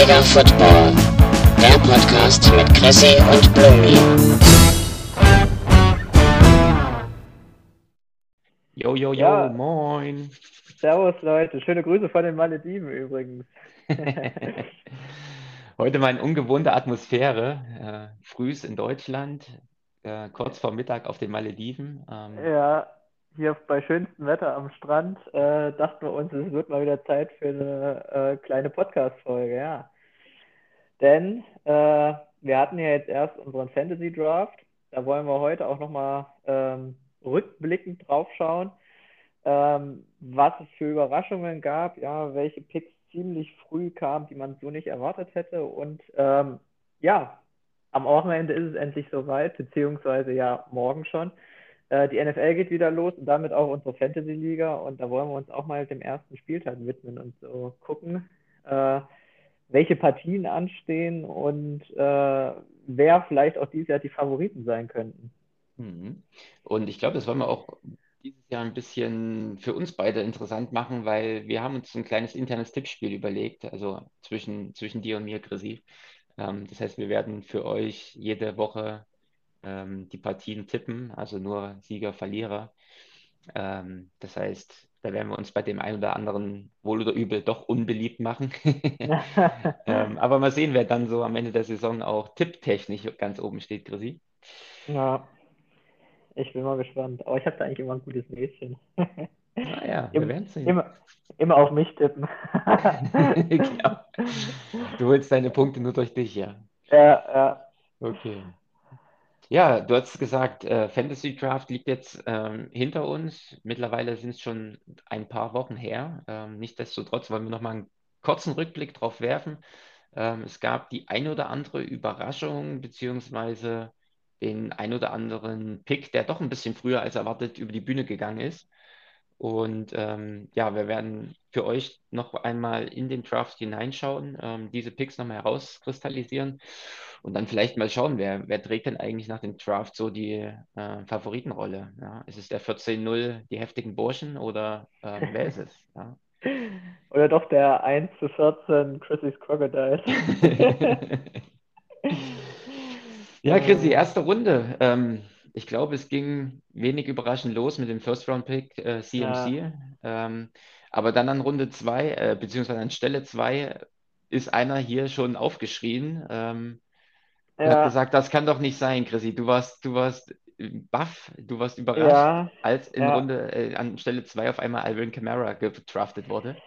Bundesliga Football. Der Podcast mit Chrissy und Blumi. Jo, jo, jo, Ja. moin. Servus Leute, schöne Grüße von den Malediven übrigens. Heute mal in ungewohnter Atmosphäre. Äh, frühs in Deutschland, äh, kurz vor Mittag auf den Malediven. Ähm, Ja, hier bei schönstem Wetter am Strand äh, dachten wir uns, es wird mal wieder Zeit für eine äh, kleine Podcast-Folge, ja. Denn äh, wir hatten ja jetzt erst unseren Fantasy Draft. Da wollen wir heute auch nochmal ähm, rückblickend drauf schauen, ähm, was es für Überraschungen gab, ja, welche Picks ziemlich früh kamen, die man so nicht erwartet hätte. Und ähm, ja, am Wochenende ist es endlich soweit, beziehungsweise ja, morgen schon. Äh, die NFL geht wieder los und damit auch unsere Fantasy-Liga. Und da wollen wir uns auch mal dem ersten Spieltag widmen und so gucken, äh, welche Partien anstehen und äh, wer vielleicht auch dieses Jahr die Favoriten sein könnten. mhm. Und ich glaube, das wollen wir auch dieses Jahr ein bisschen für uns beide interessant machen, weil wir haben uns ein kleines internes Tippspiel überlegt, also zwischen, zwischen dir und mir, Chrissy. Ähm, das heißt, wir werden für euch jede Woche ähm, die Partien tippen, also nur Sieger, Verlierer. Ähm, das heißt, da werden wir uns bei dem einen oder anderen wohl oder übel doch unbeliebt machen. Ähm, aber mal sehen, wer dann so am Ende der Saison auch tipptechnisch ganz oben steht, Chrissy. Ja, ich bin mal gespannt. Aber ich habe da eigentlich immer ein gutes Näschen. Naja, wir werden sehen. Immer, immer auf mich tippen. Genau. Du holst deine Punkte nur durch dich, ja. Ja, ja. Okay. Ja, du hast gesagt, äh, Fantasy Draft liegt jetzt ähm, hinter uns. Mittlerweile sind es schon ein paar Wochen her. Ähm, nichtsdestotrotz wollen wir noch mal einen kurzen Rückblick drauf werfen. Ähm, es gab die ein oder andere Überraschung, beziehungsweise den ein oder anderen Pick, der doch ein bisschen früher als erwartet über die Bühne gegangen ist. Und ähm, ja, wir werden für euch noch einmal in den Draft hineinschauen, ähm, diese Picks nochmal herauskristallisieren und dann vielleicht mal schauen, wer, wer trägt denn eigentlich nach dem Draft so die äh, Favoritenrolle? Ja? Ist es der 14-0, die heftigen Burschen oder ähm, wer ist es? Ja? Oder doch der 1 zu 14 Chrissy's Crocodile. Ja, Chris, die erste Runde. Ähm, ich glaube, es ging wenig überraschend los mit dem First-Round-Pick äh, CMC. Ähm, aber dann an Runde 2, äh, beziehungsweise an Stelle 2, ist einer hier schon aufgeschrien. Ähm, und hat Ja, gesagt, das kann doch nicht sein, Chrissy. Du warst, du warst baff, du warst überrascht, ja, als in ja. Runde äh, an Stelle 2 auf einmal Alvin Kamara gedraftet wurde.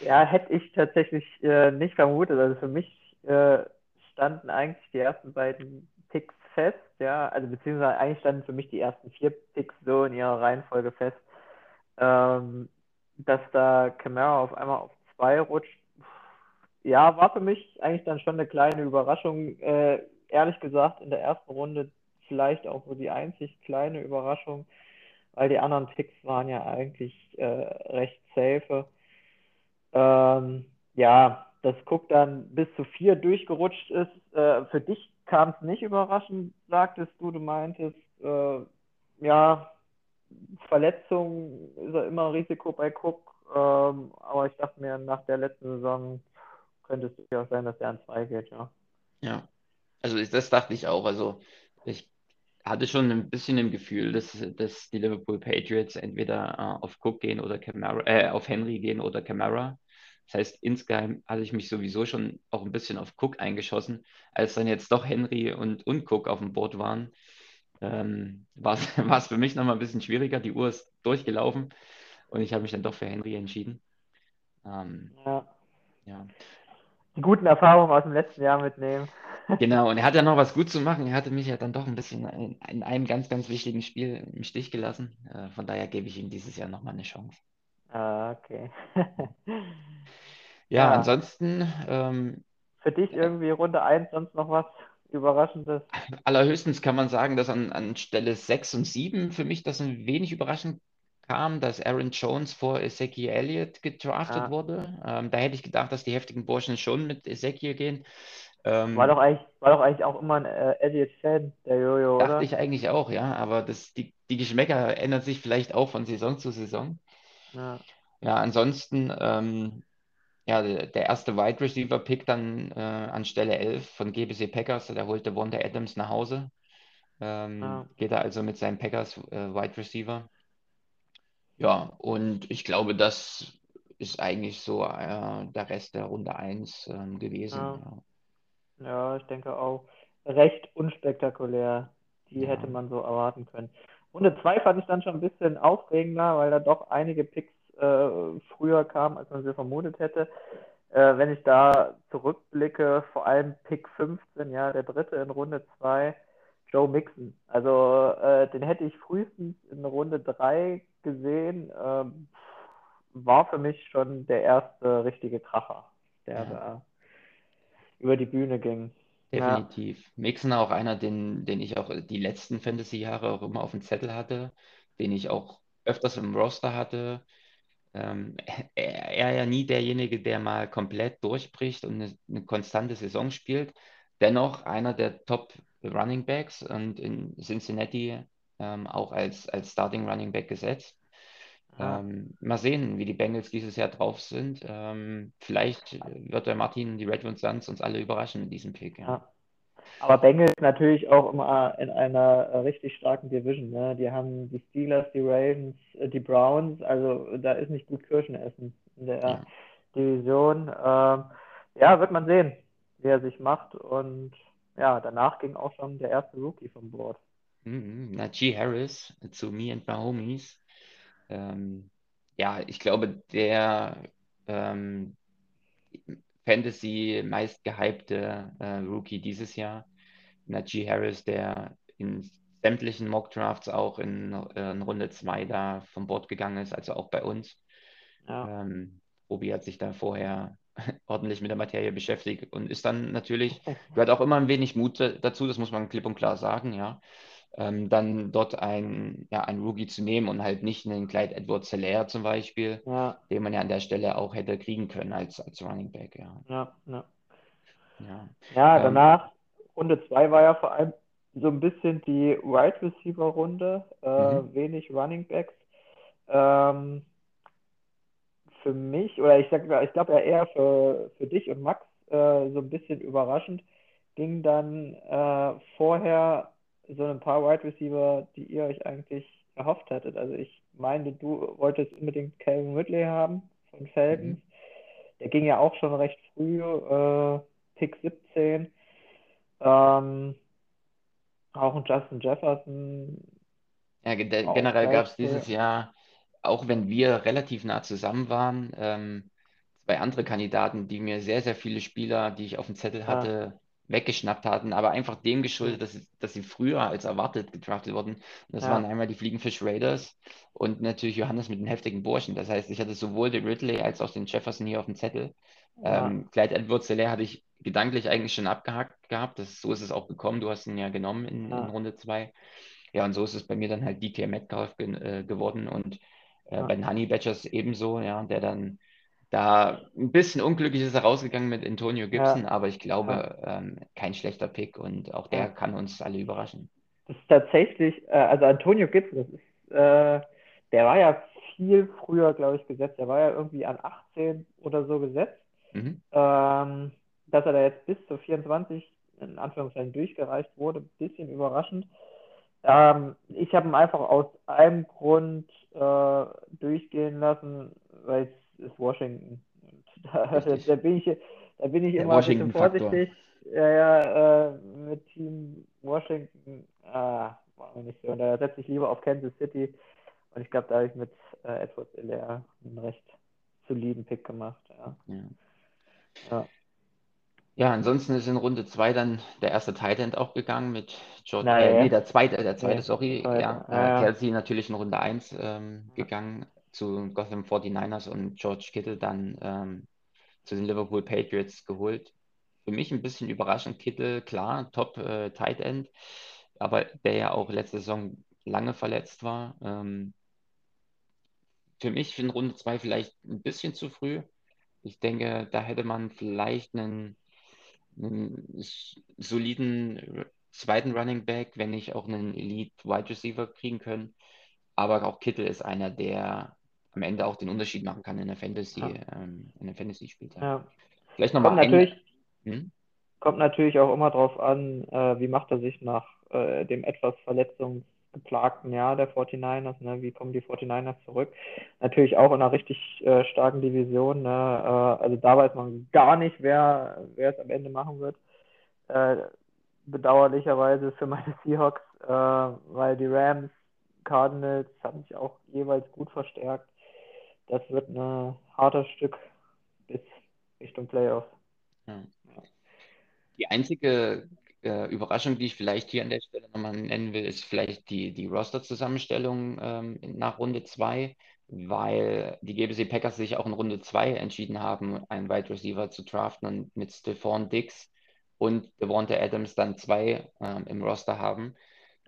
ja, hätte ich tatsächlich äh, nicht vermutet. Also für mich äh, standen eigentlich die ersten beiden Picks fest, ja, also beziehungsweise eigentlich standen für mich die ersten vier Picks so in ihrer Reihenfolge fest. Ähm, dass da Camara auf einmal auf zwei rutscht, ja, war für mich eigentlich dann schon eine kleine Überraschung. Äh, ehrlich gesagt, in der ersten Runde vielleicht auch so die einzig kleine Überraschung, weil die anderen Picks waren ja eigentlich äh, recht safe. Ähm, ja, dass Cook dann bis zu vier durchgerutscht ist. Äh, für dich kam es nicht überraschend, sagtest du. Du meintest, äh, ja, Verletzung ist ja immer ein Risiko bei Cook. Ähm, aber ich dachte mir, nach der letzten Saison könnte es durchaus sein, dass der an zwei geht, ja. Ja, also ich- das dachte ich auch. Also ich hatte schon ein bisschen im Gefühl, dass, dass die Liverpool Patriots entweder äh, auf Cook gehen oder Camara, äh, auf Henry gehen oder Camara. Das heißt, insgeheim hatte ich mich sowieso schon auch ein bisschen auf Cook eingeschossen. Als dann jetzt doch Henry und, und Cook auf dem Boot waren, ähm, war es war es für mich nochmal ein bisschen schwieriger. Die Uhr ist durchgelaufen und ich habe mich dann doch für Henry entschieden. Ähm, Ja. ja. Die guten Erfahrungen aus dem letzten Jahr mitnehmen. Genau, und er hat ja noch was gut zu machen. Er hatte mich ja dann doch ein bisschen in, in einem ganz, ganz wichtigen Spiel im Stich gelassen. Äh, von daher gebe ich ihm dieses Jahr nochmal eine Chance. Ah, okay. Ja, Ja. ansonsten ähm, Für dich irgendwie Runde 1 sonst noch was Überraschendes? allerhöchstens kann man sagen, dass an, an Stelle 6 und 7 für mich das ein wenig überraschend kam, dass Aaron Jones vor Ezekiel Elliott gedraftet Ah. wurde. Ähm, da hätte ich gedacht, dass die heftigen Burschen schon mit Ezekiel gehen. Ähm, War doch eigentlich, war doch eigentlich auch immer ein äh, Elliott-Fan, der Jojo, dachte oder? ich eigentlich auch, ja, aber das, die, die Geschmäcker ändern sich vielleicht auch von Saison zu Saison. Ja. Ja, ansonsten ähm, ja, der erste Wide Receiver Pick dann äh, an Stelle 11 von GBC Packers, der holte Wanda Adams nach Hause. Ähm, Ja. Geht er also mit seinem Packers äh, Wide Receiver. Ja, und ich glaube, das ist eigentlich so äh, der Rest der Runde 1 ähm, gewesen. Ja. Ja. Ich denke auch recht unspektakulär. Die Ja. hätte man so erwarten können. Runde 2 fand ich dann schon ein bisschen aufregender, weil da doch einige Picks äh, früher kamen, als man sie vermutet hätte. Äh, wenn ich da zurückblicke, vor allem Pick 15, ja, der dritte in Runde 2, Joe Mixon. Also äh, den hätte ich frühestens in Runde 3 gesehen. Ähm, war für mich schon der erste richtige Kracher, der Ja. da über die Bühne ging. Ja, Definitiv. Mixon auch einer, den, den ich auch die letzten Fantasy-Jahre auch immer auf dem Zettel hatte, den ich auch öfters im Roster hatte. Ähm, er, er ja nie derjenige, der mal komplett durchbricht und eine, eine konstante Saison spielt. Dennoch einer der Top Running Backs und in Cincinnati ähm, auch als, als Starting Running Back gesetzt. Ja, Ähm, mal sehen, wie die Bengals dieses Jahr drauf sind. Ähm, vielleicht wird der Martin, die Redwood Suns, uns alle überraschen mit diesem Pick. Ja. ja. Aber Bengals natürlich auch immer in einer richtig starken Division. Ne? Die haben die Steelers, die Ravens, äh, die Browns. Also da ist nicht gut Kirschen essen in der Ja. Division. Ähm, ja, wird man sehen, wie er sich macht. Und ja, danach ging auch schon der erste Rookie vom Board. Mhm. Najee Harris zu Me and My Homies. Ähm, ja, ich glaube, der ähm, Fantasy meist gehypte äh, Rookie dieses Jahr. Najee Harris, der in sämtlichen Mock Drafts auch in, äh, in Runde 2 da vom Bord gegangen ist, also auch bei uns. Ja, Ähm, Obi hat sich da vorher ordentlich mit der Materie beschäftigt und ist dann natürlich, gehört auch immer ein wenig Mut dazu, das muss man klipp und klar sagen, ja. Ähm, dann dort ein, ja, ein Rookie zu nehmen und halt nicht einen Clyde Edwards Hilaire zum Beispiel, ja, den man ja an der Stelle auch hätte kriegen können als, als Running Back, ja. ja, ja. Ja, Ja, ähm, danach, Runde 2 war ja vor allem so ein bisschen die Wide Receiver Runde, äh, mhm, wenig Running Backs. Ähm, für mich, oder ich sag, ich glaube ja eher für, für dich und Max, äh, so ein bisschen überraschend, ging dann äh, vorher so ein paar Wide Receiver, die ihr euch eigentlich erhofft hattet. Also ich meine, du wolltest unbedingt Calvin Ridley haben von Falcons. mhm. Der ging ja auch schon recht früh, äh, Pick 17. Ähm, auch ein Justin Jefferson, Ja, generell gab es dieses Jahr, auch wenn wir relativ nah zusammen waren, ähm, zwei andere Kandidaten, die mir sehr, sehr viele Spieler, die ich auf dem Zettel Ja, hatte, weggeschnappt hatten, aber einfach dem geschuldet, dass, sie- dass sie früher als erwartet gedraftet wurden. Und das waren ja, einmal die Fliegenfish Raiders und natürlich Johannes mit den heftigen Burschen. Das heißt, ich hatte sowohl den Ridley als auch den Jefferson hier auf dem Zettel. ja, Ähm, Clyde Edwards-Helaire hatte ich gedanklich eigentlich schon abgehakt gehabt. Das, so ist es auch gekommen. Du hast ihn ja genommen in, in ja, Runde 2. Ja, und so ist es bei mir dann halt DK Metcalf ge äh, geworden und äh, bei den Honey Badgers ebenso, ja, der dann da ein bisschen unglücklich ist er rausgegangen mit Antonio Gibson, ja, aber ich ja, glaube, ähm, kein schlechter Pick und auch der ja. kann uns alle überraschen. Das ist tatsächlich, äh, also Antonio Gibson, das ist, äh, der war ja viel früher, glaube ich, gesetzt. Der war ja irgendwie an 18 oder so gesetzt. Mhm. Ähm, dass er da jetzt bis zu 24 in Anführungszeichen durchgereicht wurde, ein bisschen überraschend. Ähm, ich habe ihn einfach aus einem Grund äh, durchgehen lassen, weil es ist Washington. Da, da bin ich, da bin ich Der immer ein bisschen vorsichtig. Ja, ja, äh, mit Team Washington, ah, war mir nicht so. Und da setze ich lieber auf Kansas City. Und ich glaube, da habe ich mit äh, Edwards Hilaire einen recht soliden Pick gemacht. Ja. Ja. Ja. Ja, ansonsten ist in Runde 2 dann der erste Tight End auch gegangen mit George, Na äh, nee, der zweite, der zweite, sorry, zweite. ja, ja. Kelsey natürlich in Runde 1 ähm, gegangen zu Gotham 49ers und George Kittle dann ähm, zu den Liverpool Patriots geholt. Für mich ein bisschen überraschend, Kittle, klar, Top äh, Tight End, aber der ja auch letzte Saison lange verletzt war. Ähm, für mich in Runde 2 vielleicht ein bisschen zu früh. Ich denke, da hätte man vielleicht einen, einen soliden zweiten Running Back, wenn nicht auch einen Elite Wide Receiver kriegen können. Aber auch Kittel ist einer, der am Ende auch den Unterschied machen kann in der Fantasy, Ja. ähm, in der Fantasy-Spieltag. Ja. Vielleicht Kommt nochmal ein. natürlich, Hm? kommt natürlich auch immer drauf an, äh, wie macht er sich nach äh, dem etwas verletzungsgeplagten Jahr der 49ers, ne? Wie kommen die 49ers zurück? Natürlich auch in einer richtig äh, starken Division, ne? Äh, also da weiß man gar nicht, wer, wer es am Ende machen wird. Äh, bedauerlicherweise für meine Seahawks, äh, weil die Rams, Cardinals haben sich auch jeweils gut verstärkt. Das wird ein hartes Stück bis Richtung Playoffs. Ja. Die einzige äh, Überraschung, die ich vielleicht hier an der Stelle nochmal nennen will, ist vielleicht die, die Roster-Zusammenstellung ähm, nach Runde 2, weil die GBC Packers sich auch in Runde 2 entschieden haben, einen Wide Receiver zu draften und mit Stephon Diggs und Devonta Adams dann zwei ähm, im Roster haben.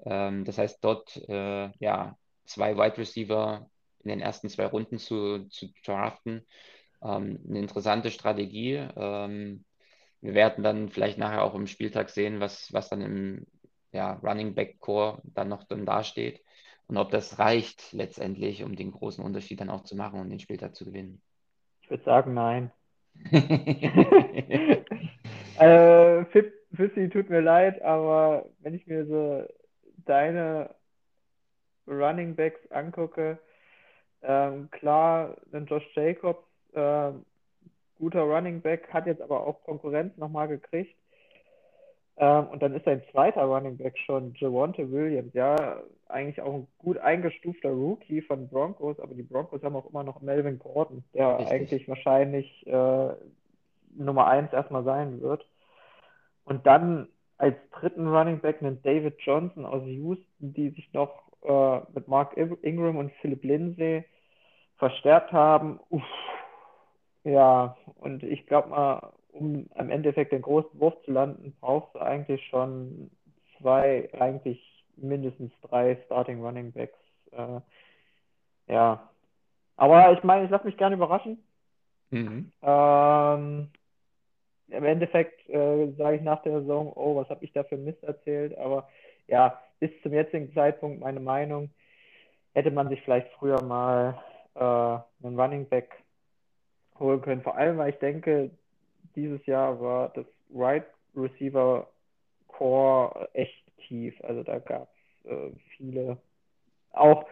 Ähm, das heißt, dort äh, ja, zwei Wide Receiver in den ersten zwei Runden zu, zu draften. Ähm, eine interessante Strategie. Ähm, wir werden dann vielleicht nachher auch im Spieltag sehen, was, was dann im ja, Running Back Core dann noch dann dasteht und ob das reicht letztendlich, um den großen Unterschied dann auch zu machen und den Spieltag zu gewinnen. Ich würde sagen, nein. äh, Fitzy, tut mir leid, aber wenn ich mir so deine Running Backs angucke, ähm, klar, ein Josh Jacobs, äh, guter Running Back, hat jetzt aber auch Konkurrenz nochmal gekriegt. Ähm, und dann ist sein zweiter Running Back schon Javonte Williams, ja, eigentlich auch ein gut eingestufter Rookie von Broncos, aber die Broncos haben auch immer noch Melvin Gordon, der Richtig. eigentlich wahrscheinlich äh, Nummer eins erstmal sein wird. Und dann als dritten Running Back einen David Johnson aus Houston, die sich noch äh, mit Mark Ingram und Philip Lindsay verstärkt haben. Uff. Ja, und ich glaube mal, um am Endeffekt den großen Wurf zu landen, brauchst du eigentlich schon zwei, eigentlich mindestens drei Starting Running Backs. Äh, ja. Aber ich meine, ich lasse mich gerne überraschen. Mhm. Ähm, Im Endeffekt äh, sage ich nach der Saison, oh, was habe ich da für Mist erzählt? Aber ja, bis zum jetzigen Zeitpunkt meine Meinung, hätte man sich vielleicht früher mal äh, einen Running Back holen können. Vor allem, weil ich denke, dieses Jahr war das Right Receiver Core echt tief. Also da gab es äh, viele, auch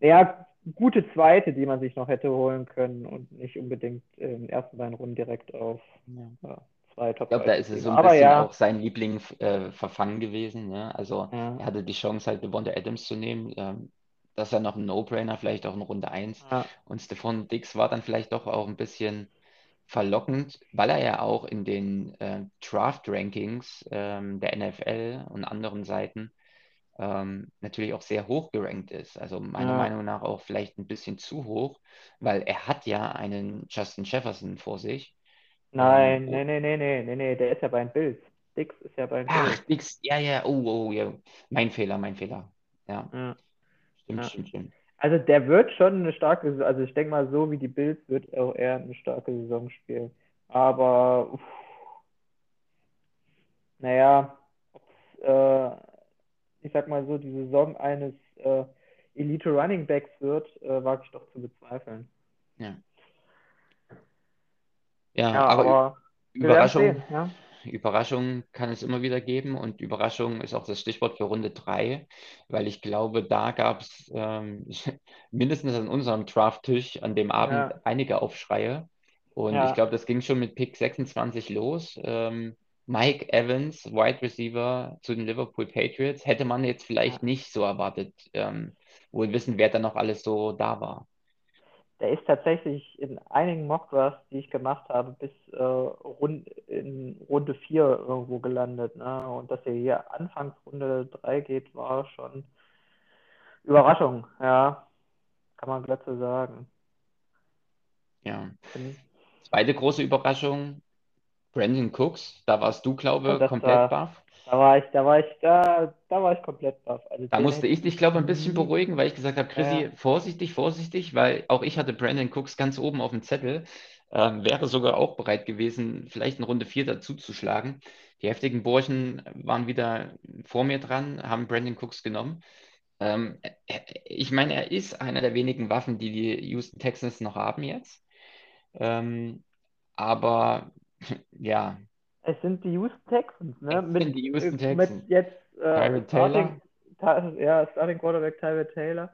ja, gute Zweite, die man sich noch hätte holen können und nicht unbedingt in den ersten beiden Runden direkt auf Ja. äh, zwei Top Ich glaube, da ist es so ein Aber bisschen ja, auch sein Liebling äh, verfangen gewesen. Ne? Also ja, er hatte die Chance, halt Devonta Adams zu nehmen. Ähm, das ist ja noch ein No-Brainer, vielleicht auch in Runde 1. ja, Und Stephon Diggs war dann vielleicht doch auch ein bisschen verlockend, weil er ja auch in den äh, Draft-Rankings ähm, der NFL und anderen Seiten ähm, natürlich auch sehr hoch gerankt ist. Also meiner ja. Meinung nach auch vielleicht ein bisschen zu hoch, weil er hat ja einen Justin Jefferson vor sich. Nein, oh, nee, nee, nee, nee, nee, nee, der ist ja bei den Bills. Dix ist ja bei den ach, Bills. Diggs, ja, ja, oh, oh, ja, mein Fehler, mein Fehler. Ja, Ja, stimmt, ja. stimmt, stimmt. Also der wird schon eine starke, also ich denke mal, so wie die Bills wird auch er eine starke Saison spielen. Aber uff, naja, äh, ich sag mal so, die Saison eines äh, Elite Running Backs wird, äh, wage ich doch zu bezweifeln. Ja, ja, Ja, aber aber Überraschung, sehen, ja. Überraschung kann es immer wieder geben und Überraschung ist auch das Stichwort für Runde 3, weil ich glaube, da gab es ähm, mindestens an unserem Draft-Tisch an dem Abend Ja, einige Aufschreie und ich glaube, das ging schon mit Pick 26 los. Ähm, Mike Evans, Wide Receiver zu den Liverpool Patriots, hätte man jetzt vielleicht nicht so erwartet, ähm, wohl wissen, wer da noch alles so da war. Der ist tatsächlich in einigen Mock-Drafts, die ich gemacht habe, bis äh, rund, in Runde 4 irgendwo gelandet. Ne? Und dass er hier anfangs Runde 3 geht, war schon Überraschung. Ja, kann man glatt so sagen. Ja. Zweite große Überraschung, Brandon Cooks, da warst du, glaube das komplett war, baff. Da war ich, da war ich, da, da war ich komplett baff. Also Da musste ich dich, glaube ich, ein bisschen beruhigen, weil ich gesagt habe, Chrissy, ja, vorsichtig, vorsichtig, weil auch ich hatte Brandon Cooks ganz oben auf dem Zettel, ähm, wäre sogar auch bereit gewesen, vielleicht in Runde 4 dazu zu schlagen. Die heftigen Burschen waren wieder vor mir dran, haben Brandon Cooks genommen. Ähm, äh, ich meine, er ist einer der wenigen Waffen, die die Houston Texans noch haben jetzt. Ähm, aber ja, Es sind die Houston Texans, ne? es Mit, sind die Houston äh, mit Texans. jetzt äh, Starting, Ta- ja, Starting Quarterback Tyrod Taylor.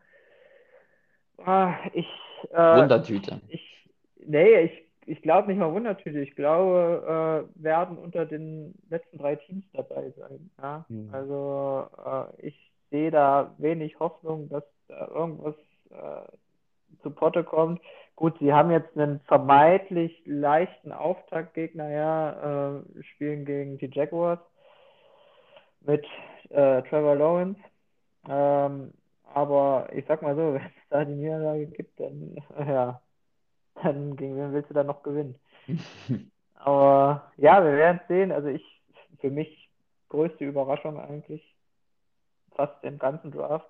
Ah, ich, äh, Wundertüte. ich, nee, ich, ich glaube nicht mal Wundertüte. Ich glaube, äh, werden unter den letzten drei Teams dabei sein. Ja, Hm. also äh, ich sehe da wenig Hoffnung, dass da irgendwas äh, zu Potte kommt. Gut, sie haben jetzt einen vermeintlich leichten Auftaktgegner, ja, äh, spielen gegen die Jaguars mit äh, Trevor Lawrence. Ähm, aber ich sag mal so, wenn es da die Niederlage gibt, dann ja, dann gegen wen willst du dann noch gewinnen? Aber ja, wir werden es sehen. Also ich, für mich größte Überraschung eigentlich fast im ganzen Draft,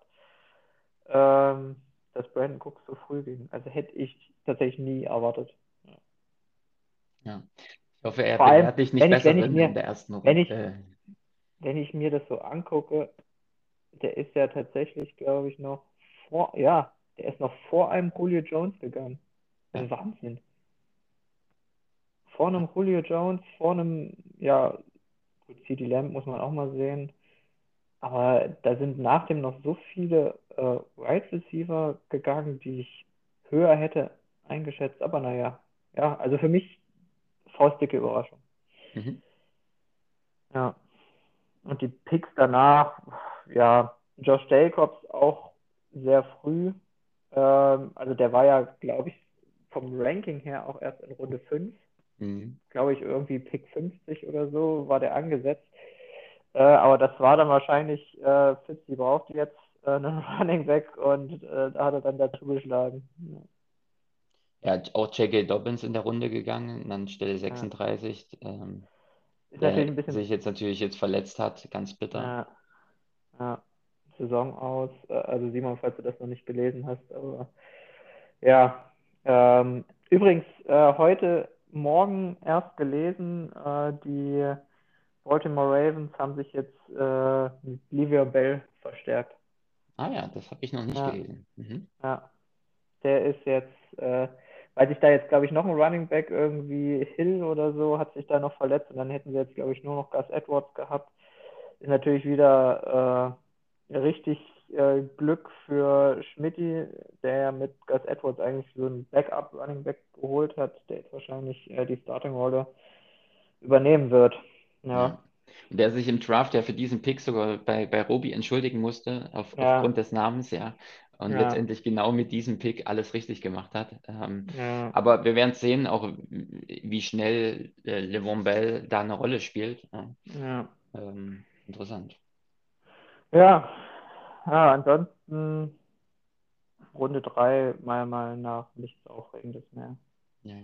ähm, dass Brandon Cooks so früh ging. Also hätte ich tatsächlich nie erwartet. Ja. Ich hoffe, er bewährt dich nicht wenn ich- besser wenn ich mir- in der ersten wenn Runde. ich- Äh, Wenn ich mir das so angucke, der ist ja tatsächlich, glaube ich, noch vor, ja, der ist noch vor einem Julio Jones gegangen. Das ist Wahnsinn. Vor einem Julio Jones, vor einem, ja, gut, CD Lamb muss man auch mal sehen. Aber da sind nach dem noch so viele äh, Wide Receiver gegangen, die ich höher hätte eingeschätzt. Aber naja, ja, also für mich faustdicke Überraschung. mhm. Ja. Und die Picks danach, ja, Josh Jacobs auch sehr früh. Ähm, also der war ja, glaube ich, vom Ranking her auch erst in Runde 5. Mhm. Glaube ich, irgendwie Pick 50 oder so war der angesetzt. Äh, aber das war dann wahrscheinlich, äh, Fitz, die braucht jetzt äh, einen Running Back und äh, da hat er dann dazu geschlagen. Ja. Ja, auch J.K. Dobbins in der Runde gegangen, an Stelle 36, ähm, Ist der natürlich ein bisschen sich jetzt natürlich jetzt verletzt hat, ganz bitter. Ja, ja. Saison aus. Äh, Also Simon, falls du das noch nicht gelesen hast, aber ja. Ähm, übrigens, äh, heute Morgen erst gelesen, äh, die Baltimore Ravens haben sich jetzt äh, mit Le'Veon Bell verstärkt. Ah ja, das habe ich noch nicht Ja. gelesen. Mhm. Ja. Der ist jetzt, äh, weil sich da jetzt, glaube ich, noch ein Running Back irgendwie Hill oder so hat sich da noch verletzt und dann hätten sie jetzt, glaube ich, nur noch Gus Edwards gehabt. Ist natürlich wieder äh, richtig äh, Glück für Schmidti, der ja mit Gus Edwards eigentlich so einen Backup Running Back geholt hat, der jetzt wahrscheinlich äh, die Starting-Rolle übernehmen wird. Ja. Und der sich im Draft ja für diesen Pick sogar bei, bei Robi entschuldigen musste, auf, Ja. aufgrund des Namens, ja. Und Ja. letztendlich genau mit diesem Pick alles richtig gemacht hat. Ähm, Ja. aber wir werden sehen, auch wie schnell äh, Le'Veon Bell da eine Rolle spielt. Ja. Ja. Ähm, interessant. Ja, ja, ansonsten Runde 3 meiner Meinung nach nichts Aufregendes mehr. Ja.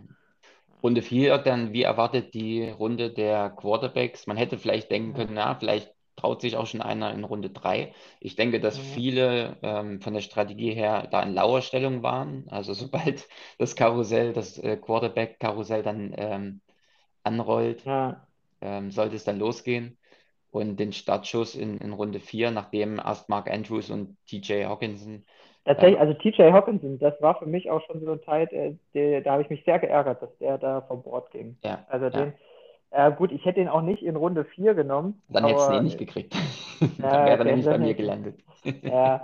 Runde 4 dann, wie erwartet die Runde der Quarterbacks? Man hätte vielleicht denken können, na, vielleicht traut sich auch schon einer in Runde 3. Ich denke, dass Ja. viele ähm, von der Strategie her da in Lauerstellung waren. Also sobald das Karussell, das äh, Quarterback-Karussell dann ähm, anrollt, Ja, ähm, sollte es dann losgehen. Und den Startschuss in, in Runde 4, nachdem erst Mark Andrews und TJ Hawkinson tatsächlich, also TJ Hawkinson, das war für mich auch schon so ein Teil, äh, der, da habe ich mich sehr geärgert, dass der da vom Bord ging. Ja, Also ja. den, äh, gut, ich hätte ihn auch nicht in Runde 4 genommen, Dann hättest du ihn nicht gekriegt. Dann wäre er nämlich bei mir hätte- gelandet. Ja,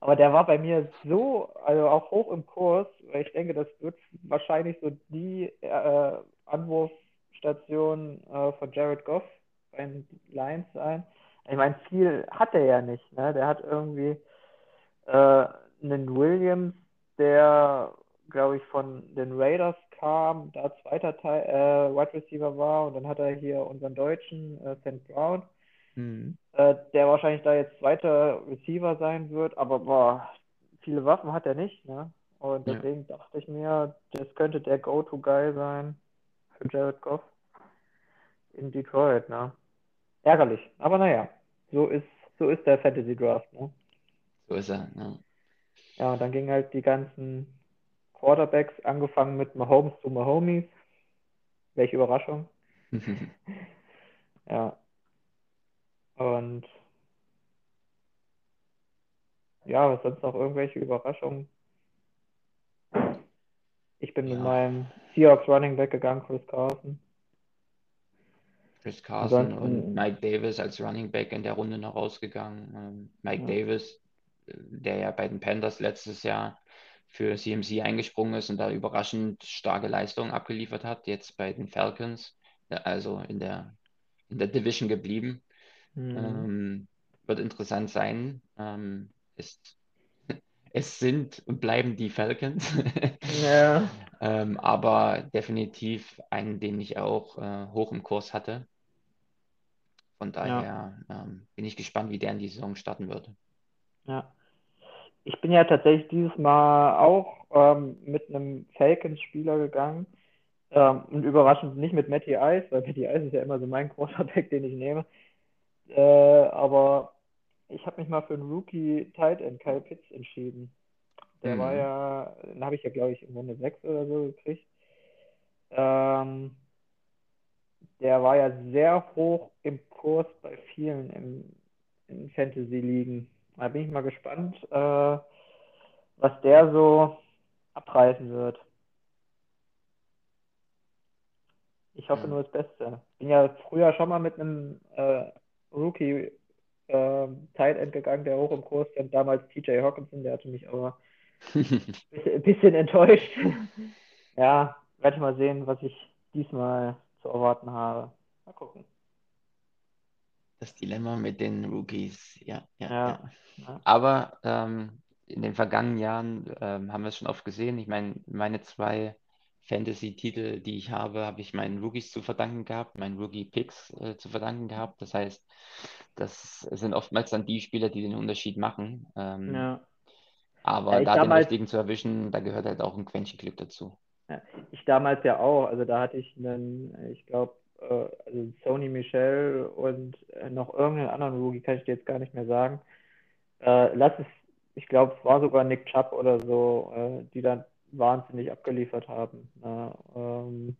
aber der war bei mir so, also auch hoch im Kurs, weil ich denke, das wird wahrscheinlich so die äh, Anwurfstation äh, von Jared Goff bei den Lions sein. Ich meine, viel hat er ja nicht, ne? Der hat irgendwie äh, einen Williams, der, glaube ich, von den Raiders kam, da zweiter Teil, äh, Wide Receiver war und dann hat er hier unseren Deutschen, äh, St. Brown Mhm. äh, der wahrscheinlich da jetzt zweiter Receiver sein wird, aber boah, viele Waffen hat er nicht, ne? Und Ja. deswegen dachte ich mir, das könnte der Go-To-Guy sein für Jared Goff in Detroit, ne? Ärgerlich, aber naja, so ist, so ist der Fantasy Draft, ne? So ist er. Ja. Ja, und dann gingen halt die ganzen Quarterbacks, angefangen mit Mahomes zu Mahomes. Welche Überraschung. Ja. Und ja, was sonst noch irgendwelche Überraschungen? Ich bin mit Ja. meinem Seahawks Running Back gegangen, Chris Carson. Chris Carson Ansonsten- und Mike Davis als Running Back in der Runde noch rausgegangen. Ähm, Mike Ja. Davis, der ja bei den Panthers letztes Jahr für CMC eingesprungen ist und da überraschend starke Leistungen abgeliefert hat, jetzt bei den Falcons, also in der, in der Division geblieben. Mhm. Ähm, wird interessant sein. Ähm, ist, es sind und bleiben die Falcons. Ja, Ähm, aber definitiv einen, den ich auch äh, hoch im Kurs hatte. Von daher ähm, bin ich gespannt, wie der in die Saison starten wird. Ja. Ich bin ja tatsächlich dieses Mal auch ähm, mit einem Falcons-Spieler gegangen. Ähm, und überraschend nicht mit Matty Ice, weil Matty Ice ist ja immer so mein Quarterback, den ich nehme. Äh, aber ich habe mich mal für einen Rookie Tight End Kyle Pitts entschieden. Der Mhm. war ja, den habe ich ja, glaube ich, in Runde 6 oder so gekriegt. Ähm, der war ja sehr hoch im Kurs bei vielen im, in Fantasy-Ligen. Da bin ich mal gespannt, äh, was der so abreißen wird. Ich hoffe Ja. nur das Beste. Bin ja früher schon mal mit einem äh, Rookie äh, Tight End gegangen, der hoch im Kurs stand. Damals TJ Hawkinson, der hatte mich aber ein bisschen enttäuscht. Ja, werde ich mal sehen, was ich diesmal zu erwarten habe. Mal gucken. Das Dilemma mit den Rookies, ja, ja, Ja, ja. Aber ähm, in den vergangenen Jahren ähm, haben wir es schon oft gesehen. Ich meine, meine zwei Fantasy-Titel, die ich habe, habe ich meinen Rookies zu verdanken gehabt, meinen Rookie-Picks äh, zu verdanken gehabt. Das heißt, das sind oftmals dann die Spieler, die den Unterschied machen. Ähm, Ja. aber Ja, da den damals- richtigen zu erwischen, da gehört halt auch ein Quäntchen Glück dazu. Ich damals ja auch. Also da hatte ich einen, ich glaube, also Sony Michel und äh, noch irgendeinen anderen Rookie, kann ich dir jetzt gar nicht mehr sagen. Äh, lass es, ich glaube, es war sogar Nick Chubb oder so, äh, die dann wahnsinnig abgeliefert haben. Ja, ähm,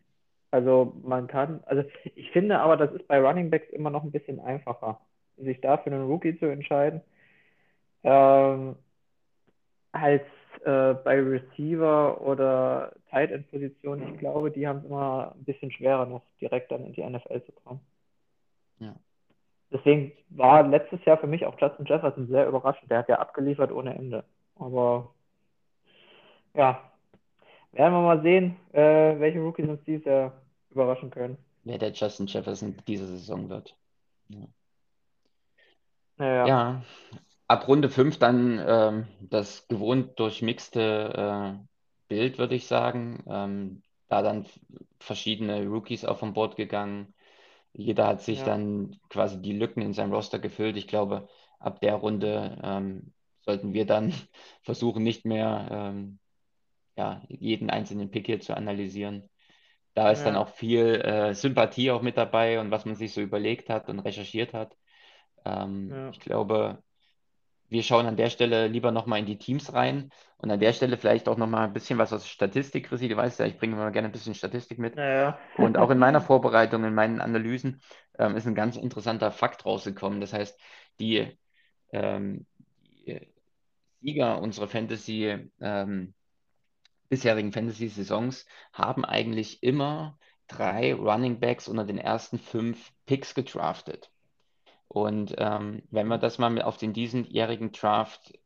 also man kann, also ich finde aber, das ist bei Running Backs immer noch ein bisschen einfacher, sich da für einen Rookie zu entscheiden, ähm, als äh, bei Receiver oder Tight End Position. Ich glaube, die haben es immer ein bisschen schwerer, noch direkt dann in die NFL zu kommen. Ja. Deswegen war letztes Jahr für mich auch Justin Jefferson sehr überraschend. Der hat ja abgeliefert ohne Ende. Aber ja, werden wir mal sehen, äh, welche Rookies uns dieses Jahr überraschen können. Wer der Justin Jefferson diese Saison wird. Naja, Ja, ab Runde 5 dann ähm, das gewohnt durchmixte äh, Bild, würde ich sagen. Ähm, da dann verschiedene Rookies auf vom Board gegangen. Jeder hat sich Ja. dann quasi die Lücken in seinem Roster gefüllt. Ich glaube, ab der Runde ähm, sollten wir dann versuchen, nicht mehr ähm, ja, jeden einzelnen Pick hier zu analysieren. Da ist dann Ja. auch viel äh, Sympathie auch mit dabei und was man sich so überlegt hat und recherchiert hat. Ähm, Ja. ich glaube, wir schauen an der Stelle lieber nochmal in die Teams rein und an der Stelle vielleicht auch nochmal ein bisschen was aus Statistik, Chrissy. Du weißt ja, ich bringe immer gerne ein bisschen Statistik mit. naja. Und auch in meiner Vorbereitung, in meinen Analysen, ähm, ist ein ganz interessanter Fakt rausgekommen. Das heißt, die, ähm, die Sieger unserer Fantasy, ähm, bisherigen Fantasy-Saisons haben eigentlich immer drei Running Backs unter den ersten fünf Picks gedraftet. Und ähm, wenn wir das mal auf den diesenjährigen Draft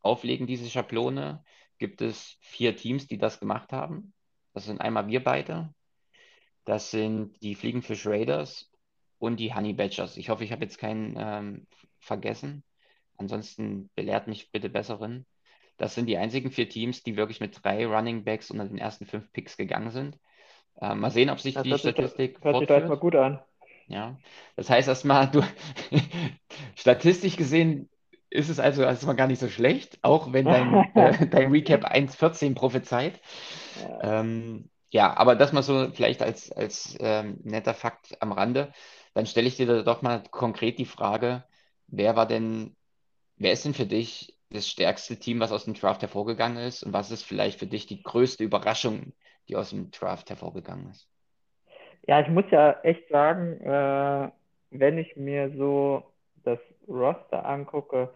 auflegen, diese Schablone, gibt es vier Teams, die das gemacht haben. Das sind einmal wir beide, das sind die Fliegenfisch Raiders und die Honey Badgers. Ich hoffe, ich habe jetzt keinen ähm, vergessen. Ansonsten belehrt mich bitte Besseren. Das sind die einzigen vier Teams, die wirklich mit drei Running Backs unter den ersten fünf Picks gegangen sind. Äh, mal sehen, ob sich Das die hört sich, Statistik hört sich doch erstmal fortführt. gut an. Ja, das heißt erstmal, du, statistisch gesehen ist es also erstmal gar nicht so schlecht, auch wenn dein, äh, dein Recap 1,14 prophezeit. Ja. Ähm, ja, aber das mal so vielleicht als, als ähm, netter Fakt am Rande. Dann stelle ich dir da doch mal konkret die Frage, wer war denn, wer ist denn für dich das stärkste Team, was aus dem Draft hervorgegangen ist? Und was ist vielleicht für dich die größte Überraschung, die aus dem Draft hervorgegangen ist? Ja, ich muss ja echt sagen, äh, wenn ich mir so das Roster angucke,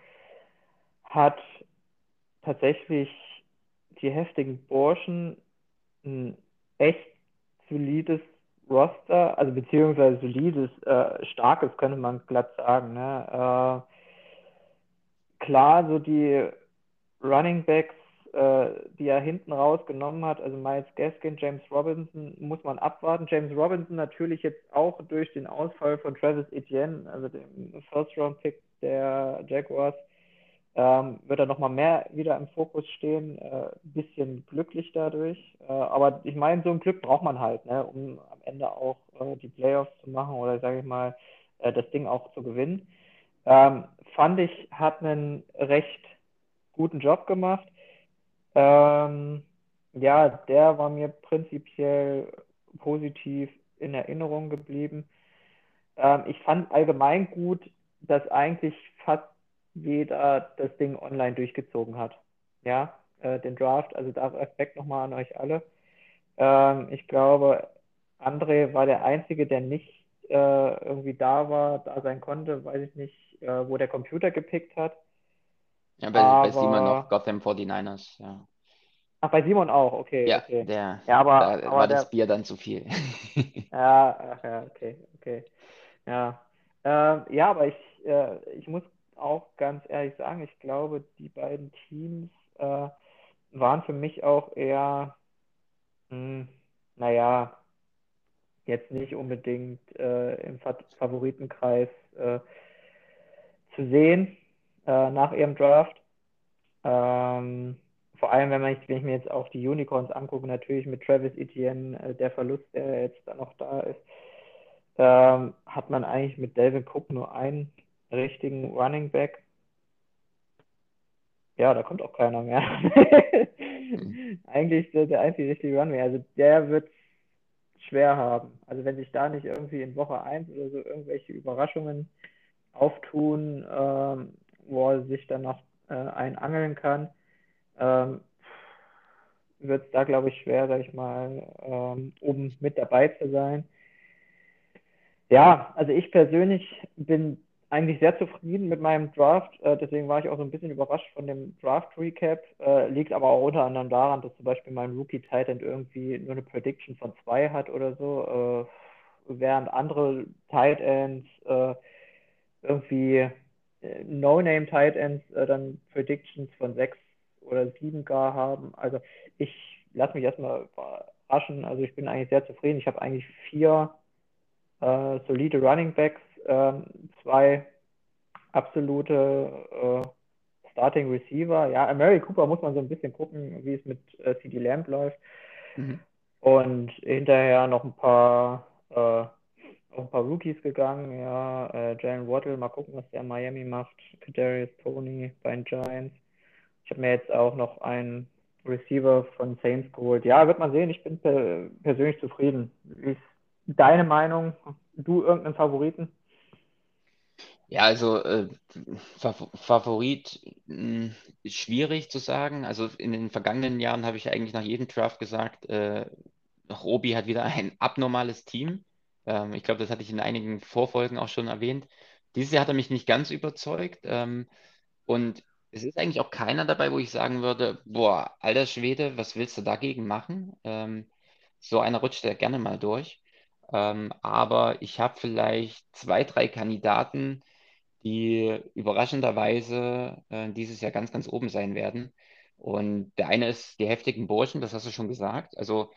hat tatsächlich die heftigen Burschen ein echt solides Roster, also beziehungsweise solides, äh, starkes, könnte man glatt sagen. Ne? Äh, klar, so die Running Backs, äh, die er hinten rausgenommen hat, also Miles Gaskin, James Robinson, muss man abwarten. James Robinson natürlich jetzt auch durch den Ausfall von Travis Etienne, also dem First-Round-Pick der Jaguars, ähm, wird er nochmal mehr wieder im Fokus stehen. Äh, bisschen glücklich dadurch. Äh, aber ich meine, so ein Glück braucht man halt, ne, um am Ende auch äh, die Playoffs zu machen oder sage ich mal, äh, das Ding auch zu gewinnen. Ähm, fand ich, hat einen recht guten Job gemacht. Ähm, ja, der war mir prinzipiell positiv in Erinnerung geblieben. Ähm, ich fand allgemein gut, dass eigentlich fast jeder das Ding online durchgezogen hat. Ja, äh, den Draft, also da Respekt nochmal an euch alle. Ähm, ich glaube, André war der Einzige, der nicht äh, irgendwie da war, da sein konnte, weiß ich nicht, äh, wo der Computer gepickt hat. Ja, bei, aber... bei Simon noch Gotham 49ers, ja. Ach, bei Simon auch, okay. Ja, okay. Der, ja aber, da aber war der... das Bier dann zu viel. ja, ach ja, okay, okay. Ja, äh, ja aber ich, äh, ich muss auch ganz ehrlich sagen, ich glaube, die beiden Teams äh, waren für mich auch eher, mh, hm, naja, jetzt nicht unbedingt äh, im Favoritenkreis äh, zu sehen äh, nach ihrem Draft. Ähm, vor allem, wenn, man, wenn ich mir jetzt auch die Unicorns angucke, natürlich mit Travis Etienne, äh, der Verlust, der jetzt da noch da ist, ähm, hat man eigentlich mit Delvin Cook nur einen richtigen Running Back. Ja, da kommt auch keiner mehr. mhm. Eigentlich der, der einzige richtige Runway. Also der wird schwer haben. Also wenn sich da nicht irgendwie in Woche 1 oder so irgendwelche Überraschungen auftun, ähm, wo er sich dann noch äh, einangeln kann, ähm, wird es da, glaube ich, schwer, sag ich mal, ähm, oben mit dabei zu sein. Ja, also ich persönlich bin eigentlich sehr zufrieden mit meinem Draft. Äh, deswegen war ich auch so ein bisschen überrascht von dem Draft-Recap. Äh, liegt aber auch unter anderem daran, dass zum Beispiel mein Rookie Titan irgendwie nur eine Prediction von zwei hat oder so, äh, während andere Tight Ends äh, irgendwie äh, No-Name Tight Ends äh, dann Predictions von sechs oder sieben gar haben. Also ich lasse mich erstmal überraschen. Also ich bin eigentlich sehr zufrieden. Ich habe eigentlich vier solide Running Backs ähm, zwei absolute äh, Starting Receiver. Ja, Mary Cooper muss man so ein bisschen gucken, wie es mit äh, CD Lamb läuft. Mhm. Und hinterher noch ein paar, äh, ein paar Rookies gegangen. Ja, äh, Jalen Waddle, mal gucken, was der in Miami macht. Kadarius Tony bei den Giants. Ich habe mir jetzt auch noch einen Receiver von Saints geholt. Ja, wird man sehen. Ich bin per persönlich zufrieden. Wie ist deine Meinung? Du irgendeinen Favoriten? Ja, also äh, Favorit mh, hm, ist schwierig zu sagen. Also in den vergangenen Jahren habe ich eigentlich nach jedem Draft gesagt, äh, Robi hat wieder ein abnormales Team. Ähm, ich glaube, das hatte ich in einigen Vorfolgen auch schon erwähnt. Dieses Jahr hat er mich nicht ganz überzeugt. Ähm, und es ist eigentlich auch keiner dabei, wo ich sagen würde, boah, alter Schwede, was willst du dagegen machen? Ähm, so einer rutscht ja gerne mal durch. Ähm, aber ich habe vielleicht zwei, drei Kandidaten, die überraschenderweise äh, dieses Jahr ganz, ganz oben sein werden. Und der eine ist die heftigen Burschen, das hast du schon gesagt. Also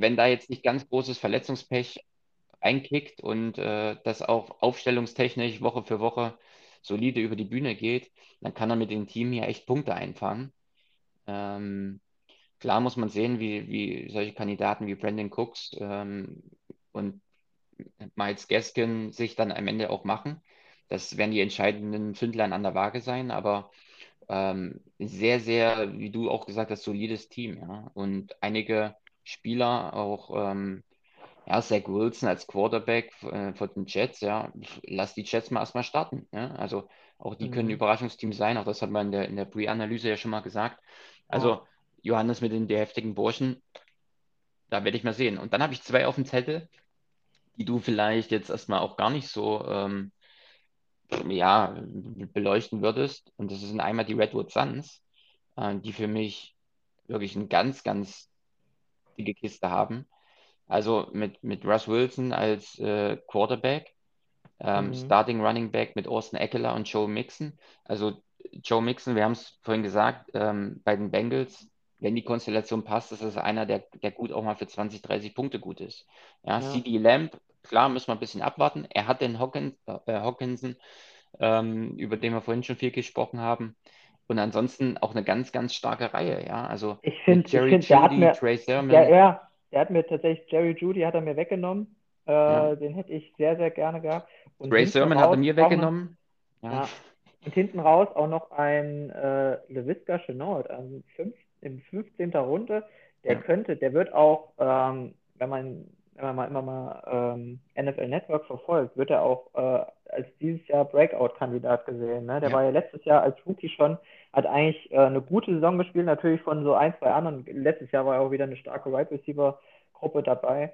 wenn da jetzt nicht ganz großes Verletzungspech einkickt und äh, das auch aufstellungstechnisch Woche für Woche solide über die Bühne geht, dann kann er mit dem Team hier echt Punkte einfangen. Ähm, klar muss man sehen, wie, wie solche Kandidaten wie Brandon Cooks ähm, und Miles Gaskin sich dann am Ende auch machen. Das werden die entscheidenden Fündlein an der Waage sein, aber ähm, sehr, sehr, wie du auch gesagt hast, solides Team, ja. Und einige Spieler, auch ähm, ja, Zach Wilson als Quarterback äh, von den Jets, ja, lass die Jets mal erstmal starten. Ja? Also auch die mhm. können ein Überraschungsteam sein, auch das hat man in der, in der Pre-Analyse ja schon mal gesagt. Also oh. Johannes mit den heftigen Burschen, da werde ich mal sehen. Und dann habe ich zwei auf dem Zettel, die du vielleicht jetzt erstmal auch gar nicht so ähm, ja, beleuchten würdest. Und das sind einmal die Redwood Suns, äh, die für mich wirklich eine ganz, ganz dicke Kiste haben. Also mit, mit Russ Wilson als äh, Quarterback, ähm, Mhm. Starting Running Back mit Austin Eckler und Joe Mixon. Also Joe Mixon, wir haben es vorhin gesagt, ähm, bei den Bengals, wenn die Konstellation passt, ist das einer, der, der gut auch mal für 20, 30 Punkte gut ist. Ja, Ja. CD Lamb, klar, müssen wir ein bisschen abwarten. Er hat den Hawkins, äh, Hawkinson, ähm, über den wir vorhin schon viel gesprochen haben. Und ansonsten auch eine ganz, ganz starke Reihe, ja. Also Ich finde, ich Jerry find, der hat Judy, mir, Trey Sermon. der, ja, der hat mir tatsächlich, Jerry Judy hat er mir weggenommen. Äh, Ja. Den hätte ich sehr, sehr gerne gehabt. Und Trey Sermon hat er mir weggenommen. Ja. Ja. Und hinten raus auch noch ein äh, LaVisca Chenault in 15. Runde. Der Ja. könnte, der wird auch, ähm, wenn man, wenn man mal immer mal ähm, NFL Network verfolgt, wird er auch äh, als dieses Jahr Breakout-Kandidat gesehen. Ne? Der Ja. war ja letztes Jahr als Rookie schon, hat eigentlich äh, eine gute Saison gespielt, natürlich von so ein, zwei anderen. Letztes Jahr war ja auch wieder eine starke Wide Receiver-Gruppe dabei,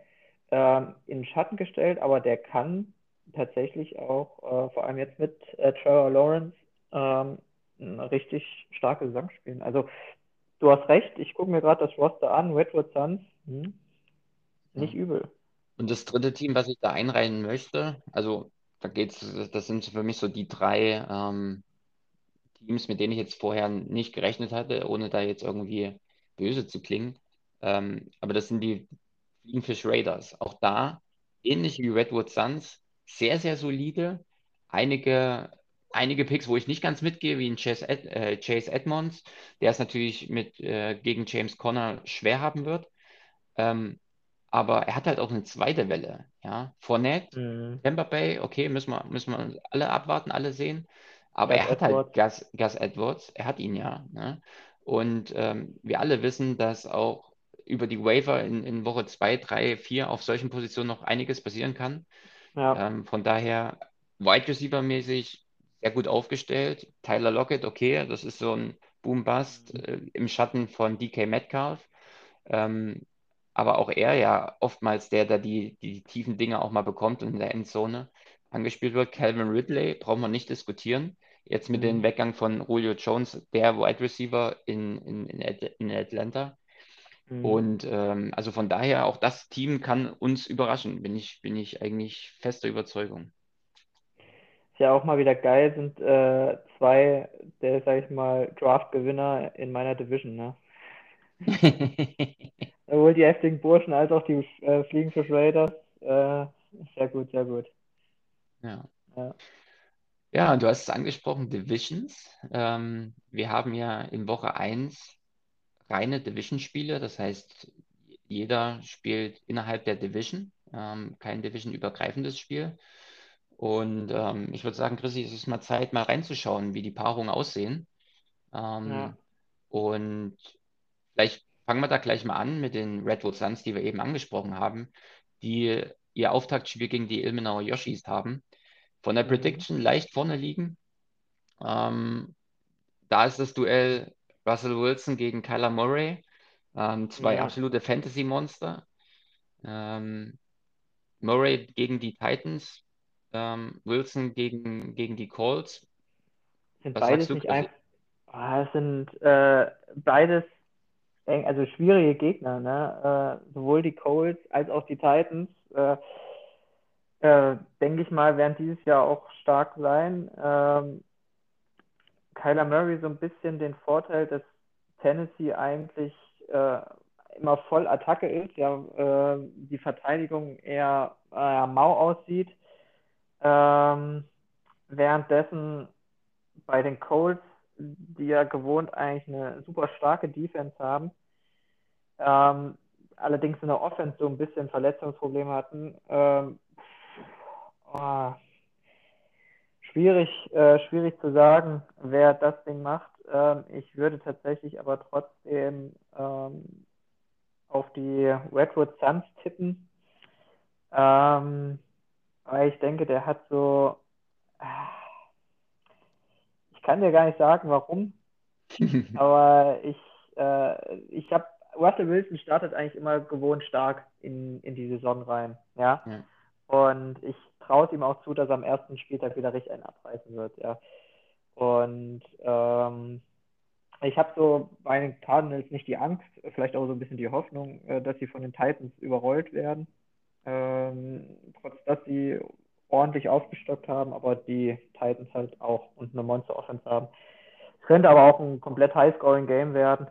ähm, in den Schatten gestellt, aber der kann tatsächlich auch, äh, vor allem jetzt mit äh, Trevor Lawrence, ähm, eine richtig starke Saison spielen. Also du hast recht, ich gucke mir gerade das Roster an, Redwood Suns, hm, nicht Ja. übel. Und das dritte Team, was ich da einreihen möchte, also da geht's, das sind für mich so die drei ähm, Teams, mit denen ich jetzt vorher nicht gerechnet hatte, ohne da jetzt irgendwie böse zu klingen. Ähm, aber das sind die Fliegenfish Raiders. Auch da, ähnlich wie Redwood Suns, sehr, sehr solide. Einige, einige Picks, wo ich nicht ganz mitgehe, wie ein Chase, Ed, äh, Chase Edmonds, der es natürlich mit, äh, gegen James Conner schwer haben wird. Ähm, aber er hat halt auch eine zweite Welle. Ja? Fournette, Mhm. Tampa Bay, okay, müssen wir, müssen wir alle abwarten, alle sehen. Aber Gus er hat halt Edwards. Gus, Gus Edwards, er hat ihn ja. Ne? Und ähm, wir alle wissen, dass auch über die Waiver in, in Woche 2, 3, 4 auf solchen Positionen noch einiges passieren kann. Ja, Ähm, von daher Wide Receiver mäßig sehr gut aufgestellt. Tyler Lockett, okay, das ist so ein Boom-Bust äh, im Schatten von DK Metcalf. Ähm, aber auch er ja oftmals der, der die, die tiefen Dinge auch mal bekommt und in der Endzone angespielt wird. Calvin Ridley brauchen wir nicht diskutieren. Jetzt mit dem Mhm. Weggang von Julio Jones, der Wide Receiver in, in, in Atlanta. Mhm. Und ähm, also von daher, auch das Team kann uns überraschen, bin ich, bin ich eigentlich fester Überzeugung. Ist ja auch mal wieder geil, sind äh, zwei der, sag ich mal, Draft-Gewinner in meiner Division, ne? Sowohl die heftigen Burschen als auch die äh, Fliegenfish Raiders. Äh, sehr gut, sehr gut. Ja. Ja. Ja, du hast es angesprochen, Divisions. Ähm, wir haben ja in Woche 1 reine Division-Spiele, das heißt, jeder spielt innerhalb der Division, ähm, kein Division-übergreifendes Spiel. Und ähm, ich würde sagen, Chrissy, es ist mal Zeit, mal reinzuschauen, wie die Paarungen aussehen. Ähm, Ja. Und vielleicht fangen wir da gleich mal an mit den Redwood Suns, die wir eben angesprochen haben, die ihr Auftaktspiel gegen die Ilmenauer Yoshis haben. Von der Mhm. Prediction leicht vorne liegen. Ähm, da ist das Duell Russell Wilson gegen Kyler Murray. Ähm, zwei Ja. absolute Fantasy-Monster. Ähm, Murray gegen die Titans. Ähm, Wilson gegen, gegen die Colts. Sind Was beides nicht. Ah, es sind äh, beides also schwierige Gegner, ne? Äh, sowohl die Colts als auch die Titans. Äh, äh, denke ich mal, werden dieses Jahr auch stark sein. Ähm, Kyler Murray so ein bisschen den Vorteil, dass Tennessee eigentlich äh, immer voll Attacke ist, ja, äh, die Verteidigung eher mau aussieht. Ähm, währenddessen bei den Colts, die ja gewohnt eigentlich eine super starke Defense haben, ähm, allerdings in der Offense so ein bisschen Verletzungsprobleme hatten. Ähm, oh, schwierig, äh, schwierig zu sagen, wer das Ding macht. Ähm, ich würde tatsächlich aber trotzdem ähm, auf die Redwood Suns tippen. Ähm, weil ich denke, der hat so. Ich kann dir gar nicht sagen, warum, aber ich, äh, ich habe. Russell Wilson startet eigentlich immer gewohnt stark in, in die Saison rein. Ja. Ja. Und ich traue es ihm auch zu, dass er am ersten Spieltag wieder richtig einen abreißen wird, ja. Und ähm, ich habe so bei den Cardinals nicht die Angst, vielleicht auch so ein bisschen die Hoffnung, äh, dass sie von den Titans überrollt werden. Ähm, trotz dass sie ordentlich aufgestockt haben, aber die Titans halt auch und eine Monster-Offense haben. Es könnte aber auch ein komplett High-Scoring-Game werden.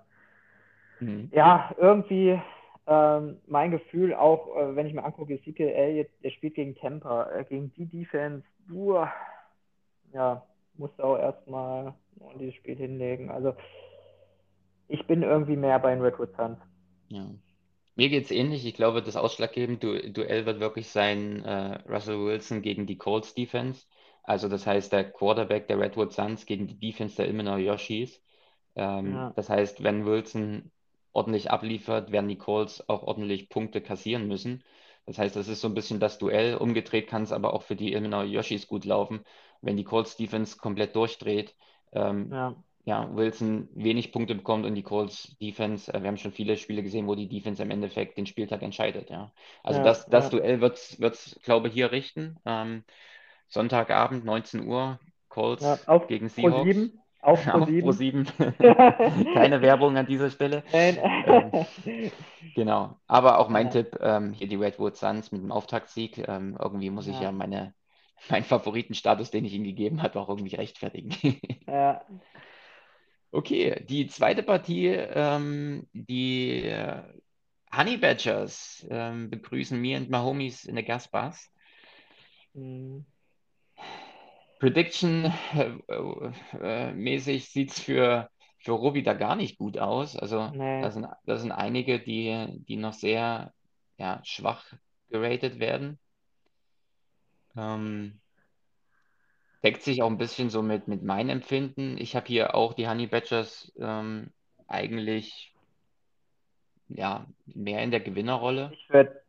Mhm. Ja, irgendwie ähm, mein Gefühl auch, äh, wenn ich mir angucke, Ezekiel Elliott, der spielt gegen Tampa, äh, gegen die Defense, uah, ja, musste auch erstmal dieses Spiel hinlegen. Also ich bin irgendwie mehr bei den Redwood Suns. Ja. Mir geht es ähnlich. Ich glaube, das ausschlaggebende Duell wird wirklich sein äh, Russell Wilson gegen die Colts Defense. Also das heißt, der Quarterback der Redwood Suns gegen die Defense der Illinois Yoshis. Ähm, ja. Das heißt, wenn Wilson ordentlich abliefert, werden die Colts auch ordentlich Punkte kassieren müssen. Das heißt, das ist so ein bisschen das Duell. Umgedreht kann es aber auch für die Illinois Yoshis gut laufen. Wenn die Colts Defense komplett durchdreht, ähm, ja ja, Wilson wenig Punkte bekommt und die Colts Defense, äh, wir haben schon viele Spiele gesehen, wo die Defense im Endeffekt den Spieltag entscheidet, ja. Also ja, das, das ja. Duell wird es, glaube ich, hier richten. Ähm, Sonntagabend, 19 Uhr, Colts ja, auf gegen Seahawks. Pro 7, auf Pro auf 7. Pro 7. Keine Werbung an dieser Stelle. ähm, genau. Aber auch mein Tipp, ähm, hier die Redwood Suns mit dem Auftaktsieg. Ähm, irgendwie muss ich ja meine, meinen Favoritenstatus, den ich ihnen gegeben habe, auch irgendwie rechtfertigen. ja. Okay, die zweite Partie, ähm, die äh, Honey Badgers ähm, begrüßen mir und Mahomies in der Gasbars. Mhm. Prediction äh, äh, mäßig sieht es für, für Robi da gar nicht gut aus. Also nee. da, sind, da sind einige, die, die noch sehr ja, schwach geratet werden. Ähm, deckt sich auch ein bisschen so mit, mit meinem Empfinden. Ich habe hier auch die Honey Badgers ähm, eigentlich ja, mehr in der Gewinnerrolle. Ich würde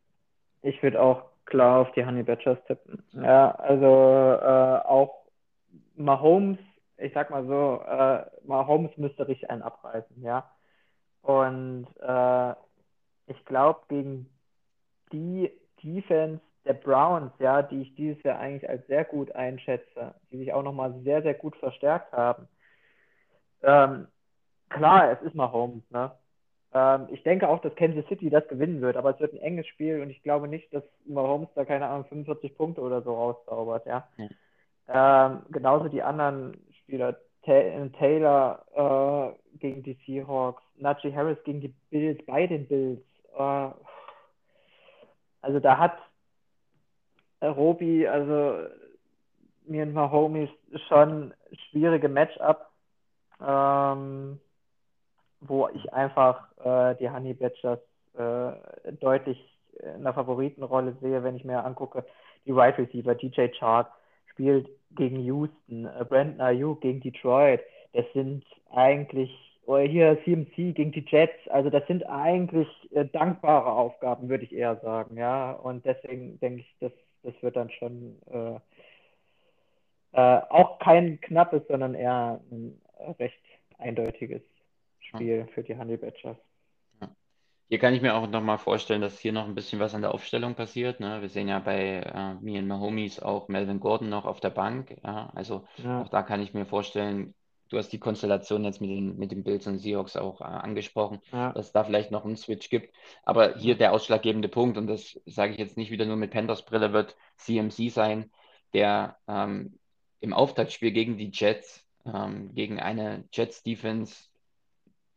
ich würd auch klar auf die Honey Badgers tippen. Ja, also äh, auch Mahomes, ich sag mal so, äh, Mahomes müsste richtig einen abreißen, ja. Und äh, ich glaube, gegen die Defense der Browns, ja, die ich dieses Jahr eigentlich als sehr gut einschätze, die sich auch nochmal sehr, sehr gut verstärkt haben. Ähm, klar, es ist Mahomes, ne? Ähm, ich denke auch, dass Kansas City das gewinnen wird, aber es wird ein enges Spiel und ich glaube nicht, dass Mahomes da, keine Ahnung, 45 Punkte oder so rauszaubert, ja. ja. Ähm, genauso die anderen Spieler, Taylor äh, gegen die Seahawks, Najee Harris gegen die Bills, bei den Bills. Äh, also da hat Robi, also mir und Mahomes schon schwierige Matchup, ähm, wo ich einfach äh, die Honey Badgers äh, deutlich in der Favoritenrolle sehe, wenn ich mir angucke, die Wide right Receiver, DJ Chark spielt gegen Houston, äh, Brandon Ayuk gegen Detroit. Das sind eigentlich, oder hier CMC gegen die Jets, also das sind eigentlich äh, dankbare Aufgaben, würde ich eher sagen, ja. Und deswegen denke ich, dass das wird dann schon äh, äh, auch kein knappes, sondern eher ein recht eindeutiges Spiel ja. für die Honey Badgers. Hier kann ich mir auch nochmal vorstellen, dass hier noch ein bisschen was an der Aufstellung passiert. Ne? Wir sehen ja bei äh, Me and Mahomies auch Melvin Gordon noch auf der Bank. Ja? Also ja. auch da kann ich mir vorstellen, du hast die Konstellation jetzt mit den, mit den Bills und Seahawks auch äh, angesprochen, ja. dass es da vielleicht noch einen Switch gibt. Aber hier der ausschlaggebende Punkt, und das sage ich jetzt nicht wieder nur mit Panthers Brille, wird CMC sein, der ähm, im Auftaktspiel gegen die Jets, ähm, gegen eine Jets Defense,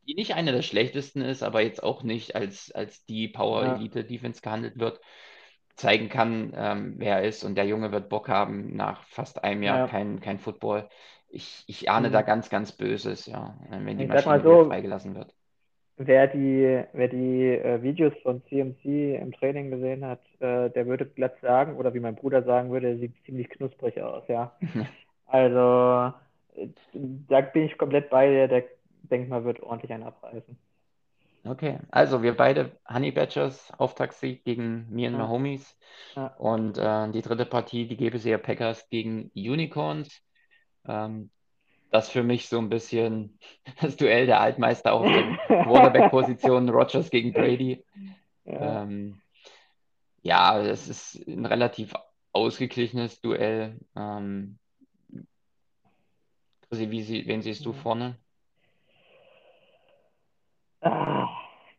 die nicht eine der schlechtesten ist, aber jetzt auch nicht als, als die Power Elite Defense gehandelt wird, zeigen kann, ähm, wer er ist. Und der Junge wird Bock haben nach fast einem Jahr ja. kein, kein Football ich, ich ahne mhm. da ganz, ganz Böses, ja, wenn die ich Maschine so, freigelassen wird. Wer die, wer die äh, Videos von CMC im Training gesehen hat, äh, der würde glatt sagen, oder wie mein Bruder sagen würde, sieht ziemlich knusprig aus, ja. also, da bin ich komplett bei dir, der denkt mal, wird ordentlich einen abreißen. Okay, also wir beide Honey Badgers, Auftaktsieg gegen mir und ja. Homies. Ja. Und äh, die dritte Partie, die Gebeseer Packers gegen Unicorns. Ähm, das für mich so ein bisschen das Duell der Altmeister auf den Quarterback-Positionen, Rogers gegen Brady. Ja. Ähm, ja, es ist ein relativ ausgeglichenes Duell. Ähm, Chrissy, wie sie, wen siehst du vorne? Ah,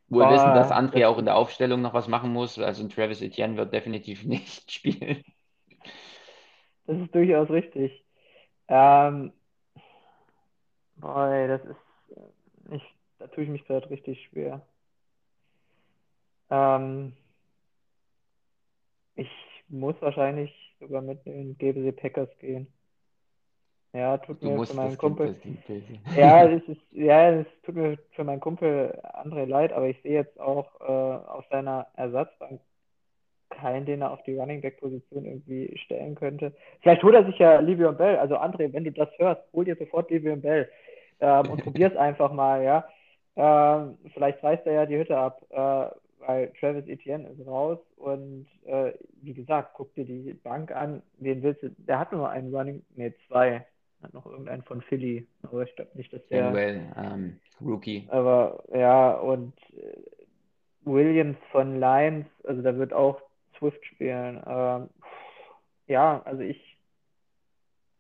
Wohl wissen, dass André auch in der Aufstellung noch was machen muss. Also Travis Etienne wird definitiv nicht spielen. Das ist durchaus richtig. Ähm, boah, das ist, äh, ich, da tue ich mich gerade richtig schwer. Ähm, ich muss wahrscheinlich sogar mit den GBC Packers gehen. Ja, tut Du mir für meinen das Kumpel. das. Ja, es ist, ja, es tut mir für meinen Kumpel André leid, aber ich sehe jetzt auch äh, auf seiner Ersatzbank keinen, den er auf die Running Back Position irgendwie stellen könnte. Vielleicht holt er sich ja Livion Bell. Also André, wenn du das hörst, hol dir sofort Livion Bell ähm, und probier's einfach mal, ja. Ähm, vielleicht reißt er ja die Hütte ab, äh, weil Travis Etienne ist raus und äh, wie gesagt, guck dir die Bank an. Wen willst du? Der hat nur einen Running, nee, zwei. Hat noch irgendeinen von Philly, aber ich glaube nicht, dass der. Manuel, ähm, Rookie. Aber ja, und äh, Williams von Lions, also da wird auch Swift spielen. Ähm, ja, also ich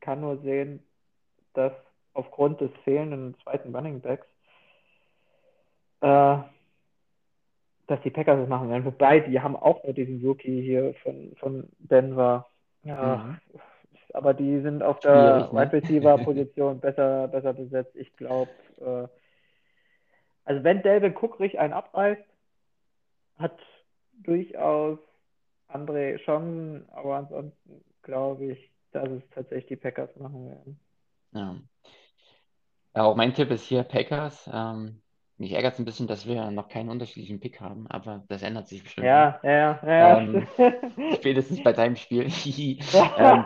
kann nur sehen, dass aufgrund des fehlenden zweiten Running Backs, äh, dass die Packers es machen werden. Wobei, die haben auch nur diesen Rookie hier von, von Denver. Ja, Mhm. aber die sind auf der ne? Wide Receiver Position besser, besser besetzt. Ich glaube, äh, also wenn Delvin Cook richtig einen abreißt, hat durchaus André Chancen, aber ansonsten glaube ich, dass es tatsächlich die Packers machen werden. Ja. Ja, auch mein Tipp ist hier Packers. Ähm, mich ärgert es ein bisschen, dass wir noch keinen unterschiedlichen Pick haben, aber das ändert sich bestimmt. Ja, ja, ja, Ähm. Spätestens bei deinem Spiel. ähm,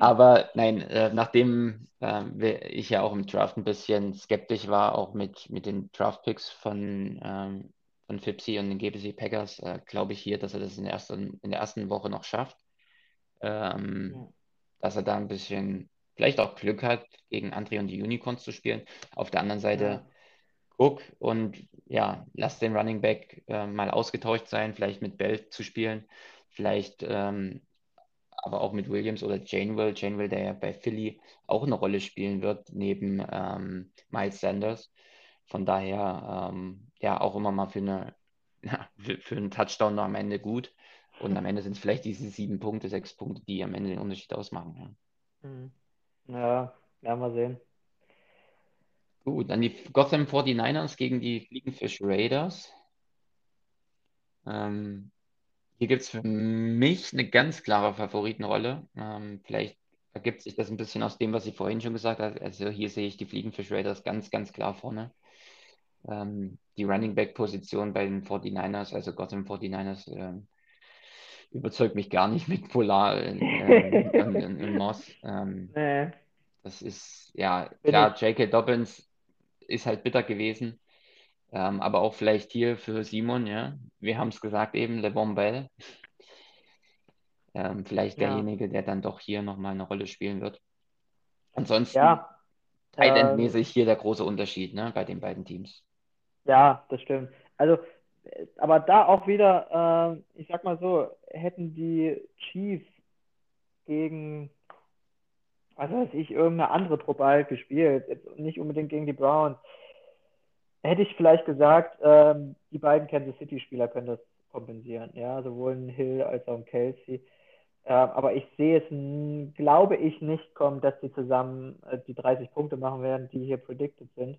aber nein, äh, nachdem wir- ich ja auch im Draft ein bisschen skeptisch war, auch mit, mit den Draft-Picks von, ähm, von Fipsi und den GBC Packers, äh, glaube ich hier, dass er das in der ersten, in der ersten Woche noch schafft. Ähm, Ja. dass er da ein bisschen vielleicht auch Glück hat, gegen André und die Unicorns zu spielen. Auf der anderen Seite Ja. guck und ja, lass den Running Back äh, mal ausgetauscht sein, vielleicht mit Bell zu spielen, vielleicht ähm, aber auch mit Williams oder Janewell, Janewell, der ja bei Philly auch eine Rolle spielen wird, neben ähm, Miles Sanders. Von daher ähm, ja auch immer mal für eine ja, für, für einen Touchdown noch am Ende gut. Und am Ende sind es vielleicht diese sieben Punkte, sechs Punkte, die am Ende den Unterschied ausmachen. Ja. Hm. Ja, ja, mal sehen. Gut, dann die Gotham 49ers gegen die Fliegenfisch Raiders. Ähm, hier gibt es für mich eine ganz klare Favoritenrolle. Ähm, vielleicht ergibt sich das ein bisschen aus dem, was ich vorhin schon gesagt habe. Also hier sehe ich die Fliegenfisch Raiders ganz, ganz klar vorne. Ähm, die Running Back Position bei den 49ers, also Gotham 49ers, ähm, überzeugt mich gar nicht mit Polar ähm, in, in, in Moss. Ähm, Nee, das ist, ja, klar. J.K. Dobbins ist halt bitter gewesen. Ähm, aber auch vielleicht hier für Simon, ja. Wir haben es gesagt eben, LeBron Bell. Ähm, vielleicht Ja. derjenige, der dann doch hier nochmal eine Rolle spielen wird. Ansonsten, Ja, Tight ähm, End-mäßig hier der große Unterschied, ne, bei den beiden Teams. Ja, das stimmt. Also, äh, aber da auch wieder, ähm, ich sag mal so, hätten die Chiefs gegen, was weiß ich, irgendeine andere Truppe halt gespielt, jetzt nicht unbedingt gegen die Browns, hätte ich vielleicht gesagt, ähm, die beiden Kansas City-Spieler können das kompensieren, ja, sowohl ein Hill als auch ein Kelsey. Ähm, aber ich sehe es, glaube ich, nicht kommen, dass die zusammen äh, die 30 Punkte machen werden, die hier predicted sind.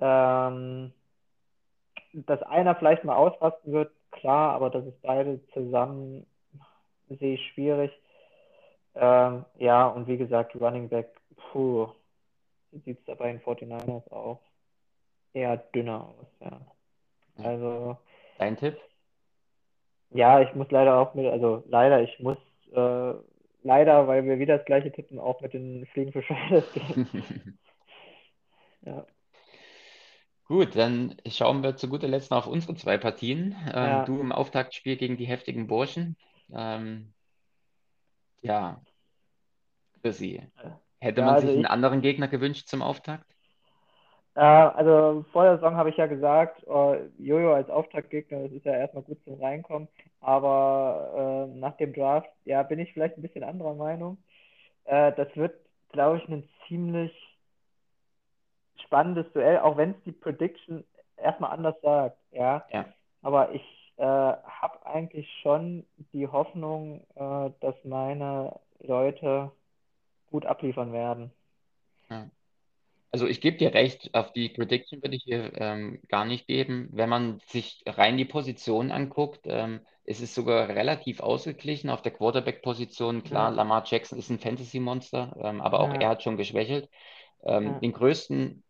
Ähm, dass einer vielleicht mal ausrasten wird, klar, aber dass es beide zusammen sehe ich schwierig. Ähm, ja, und wie gesagt, Running Back, puh, sieht es da bei den 49ers auch eher dünner aus, ja. Also, Dein Tipp? ja, ich muss leider auch mit, also leider, ich muss äh, leider, weil wir wieder das gleiche tippen, auch mit den Fliegen für Raiders gehen. Ja, Gut, dann schauen wir zu guter Letzt noch auf unsere zwei Partien. Ähm, ja, du im Auftaktspiel gegen die heftigen Burschen. Ähm, ja, Chrissy, hätte ja, man also sich einen ich, anderen Gegner gewünscht zum Auftakt? Also vor der Saison habe ich ja gesagt, äh, Jojo als Auftaktgegner, das ist ja erstmal gut zum Reinkommen. Aber äh, nach dem Draft, ja, bin ich vielleicht ein bisschen anderer Meinung. Äh, das wird, glaube ich, ein ziemlich spannendes Duell, auch wenn es die Prediction erstmal anders sagt, ja. Ja. Aber ich äh, habe eigentlich schon die Hoffnung, äh, dass meine Leute gut abliefern werden. Ja. Also ich gebe dir recht, auf die Prediction würde ich hier ähm, gar nicht geben. Wenn man sich rein die Position anguckt, ähm, ist es sogar relativ ausgeglichen. Auf der Quarterback-Position, klar, Ja. Lamar Jackson ist ein Fantasy-Monster, ähm, aber auch Ja. er hat schon geschwächelt. Ähm, Ja. den größten,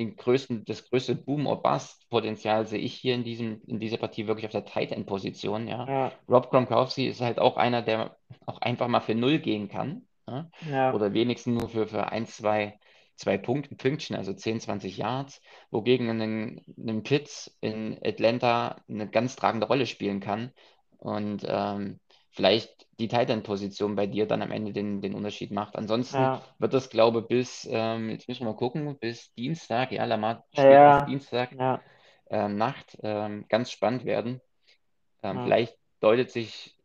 den größten, das größte Boom- or Bust-Potenzial sehe ich hier in diesem, in dieser Partie wirklich auf der Tight End-Position, ja. Ja, Rob Gronkowski ist halt auch einer, der auch einfach mal für null gehen kann. Ja? ja, Oder wenigstens nur für, für ein, zwei, zwei Punkte, Pünktchen, also 10, 20 Yards, wogegen ein, ein Pitts in Atlanta eine ganz tragende Rolle spielen kann. Und ähm, vielleicht die Tight End-Position bei dir dann am Ende den, den Unterschied macht. Ansonsten ja, wird das, glaube ich, bis, ähm, jetzt müssen wir mal gucken, bis Dienstag, ja, Lamar spielt ja, Dienstag ja, ähm, Nacht ähm, ganz spannend werden. Ähm, vielleicht deutet sich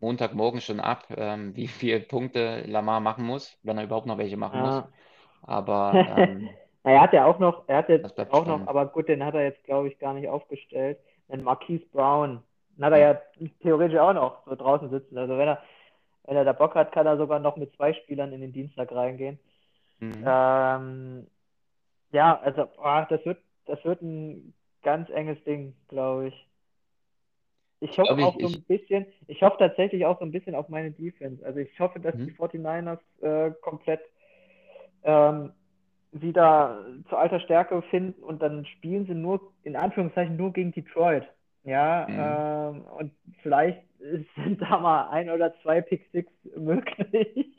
Montagmorgen schon ab, ähm, wie viele Punkte Lamar machen muss, wenn er überhaupt noch welche machen muss. Aber ähm, Na, er hat ja auch noch, er hat jetzt auch spannend. noch, aber gut, den hat er jetzt, glaube ich, gar nicht aufgestellt. Den Marquise Brown. Hat er ja theoretisch auch noch so draußen sitzen. Also wenn er, wenn er da Bock hat, kann er sogar noch mit zwei Spielern in den Dienstag reingehen. mhm. Ähm, ja, also boah, das wird, das wird ein ganz enges Ding, glaube ich. Ich hoffe ich- auch so ein bisschen, ich hoffe tatsächlich auch so ein bisschen auf meine Defense. Also ich hoffe, dass Mhm. die 49ers äh, komplett ähm, wieder zu alter Stärke finden und dann spielen sie nur, in Anführungszeichen, nur gegen Detroit. Ja, ähm, und vielleicht sind da mal ein oder zwei Pick Six möglich.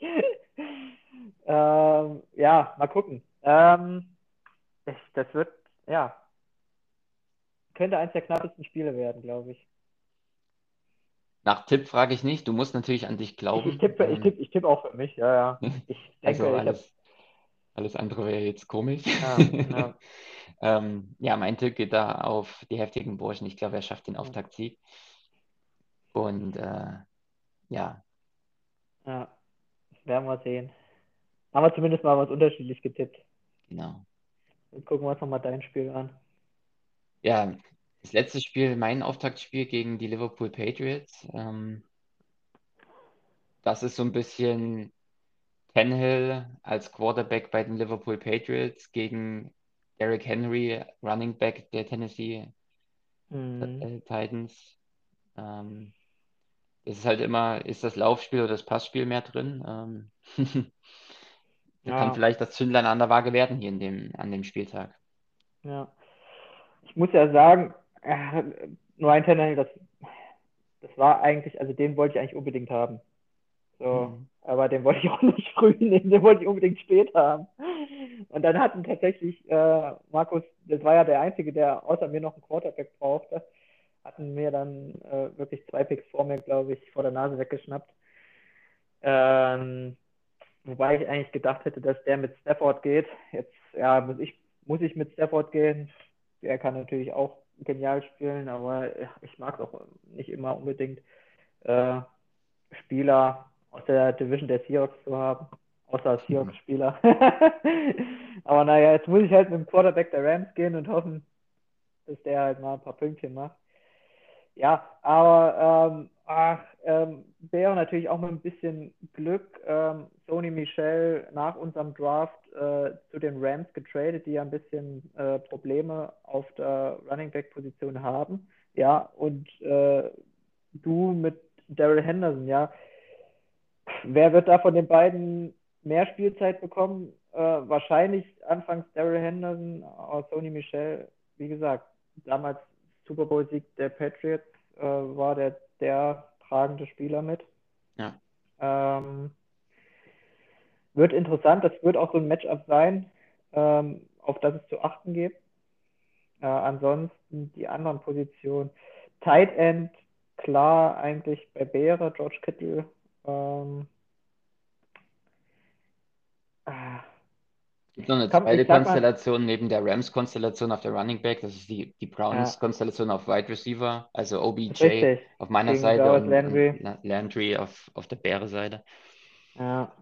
ähm, ja, mal gucken. Ähm, ich, das wird, ja, könnte eins der knappesten Spiele werden, glaube ich. Nach Tipp frage ich nicht, du musst natürlich an dich Ich, glauben. ich tippe, ich Ähm, tippe, ich tippe auch für mich, ja, ja. Ich denke, also ich habe alles, andere wäre jetzt komisch. Ja, ja. ähm, ja, mein Tipp geht da auf die heftigen Burschen. Ich glaube, er schafft den Auftaktsieg. Und äh, ja, Ja, werden wir sehen. Haben wir zumindest mal was unterschiedlich getippt. genau. Jetzt gucken wir uns nochmal dein Spiel an. Ja, das letzte Spiel, mein Auftaktspiel gegen die Liverpool Patriots. Ähm, das ist so ein bisschen Tannehill als Quarterback bei den Liverpool Patriots gegen Derrick Henry, Running Back der Tennessee Mhm. äh, Titans. Ähm, es ist halt immer, ist das Laufspiel oder das Passspiel mehr drin? Ähm, da Ja. kann vielleicht das Zündlein an der Waage werden hier in dem, an dem Spieltag. Ja. Ich muss ja sagen, äh, Ryan Tannehill, das, das war eigentlich, also den wollte ich eigentlich unbedingt haben. So, Mhm. Aber den wollte ich auch nicht früh nehmen, den wollte ich unbedingt spät haben. Und dann hatten tatsächlich äh, Markus, das war ja der Einzige, der außer mir noch einen Quarterback brauchte, hatten mir dann äh, wirklich zwei Picks vor mir, glaube ich, vor der Nase weggeschnappt. Ähm, wobei ich eigentlich gedacht hätte, dass der mit Stafford geht. Jetzt, ja, muss ich, muss ich mit Stafford gehen. Der kann natürlich auch genial spielen, aber ich mag es auch nicht immer unbedingt, äh, Spieler aus der Division der Seahawks zu haben, außer Seahawks-Spieler. aber naja, jetzt muss ich halt mit dem Quarterback der Rams gehen und hoffen, dass der halt mal ein paar Pünktchen macht. Ja, aber ähm, ach, ähm, wäre natürlich auch mit ein bisschen Glück ähm, Sony Michel nach unserem Draft äh, zu den Rams getradet, die ja ein bisschen äh, Probleme auf der Running Back Position haben. Ja, und äh, du mit Daryl Henderson, ja. Wer wird da von den beiden mehr Spielzeit bekommen? Äh, wahrscheinlich anfangs Daryl Henderson, Sony Michel, wie gesagt, damals Super Bowl-Sieg der Patriots äh, war der, der tragende Spieler mit. Ja. Ähm, wird interessant, das wird auch so ein Matchup sein, ähm, auf das es zu achten gibt. Äh, ansonsten die anderen Positionen. Tight End, klar, eigentlich bei Beere, George Kittle. Ähm, ah, gibt noch eine Komm, zweite sag mal- Konstellation neben der Rams-Konstellation auf der Running Back. Das ist die, die Ja. Browns-Konstellation auf Wide Receiver, also OBJ Richtig. auf meiner Gegen Seite und, Landry. und Landry auf, auf der Beare-Seite. Ja.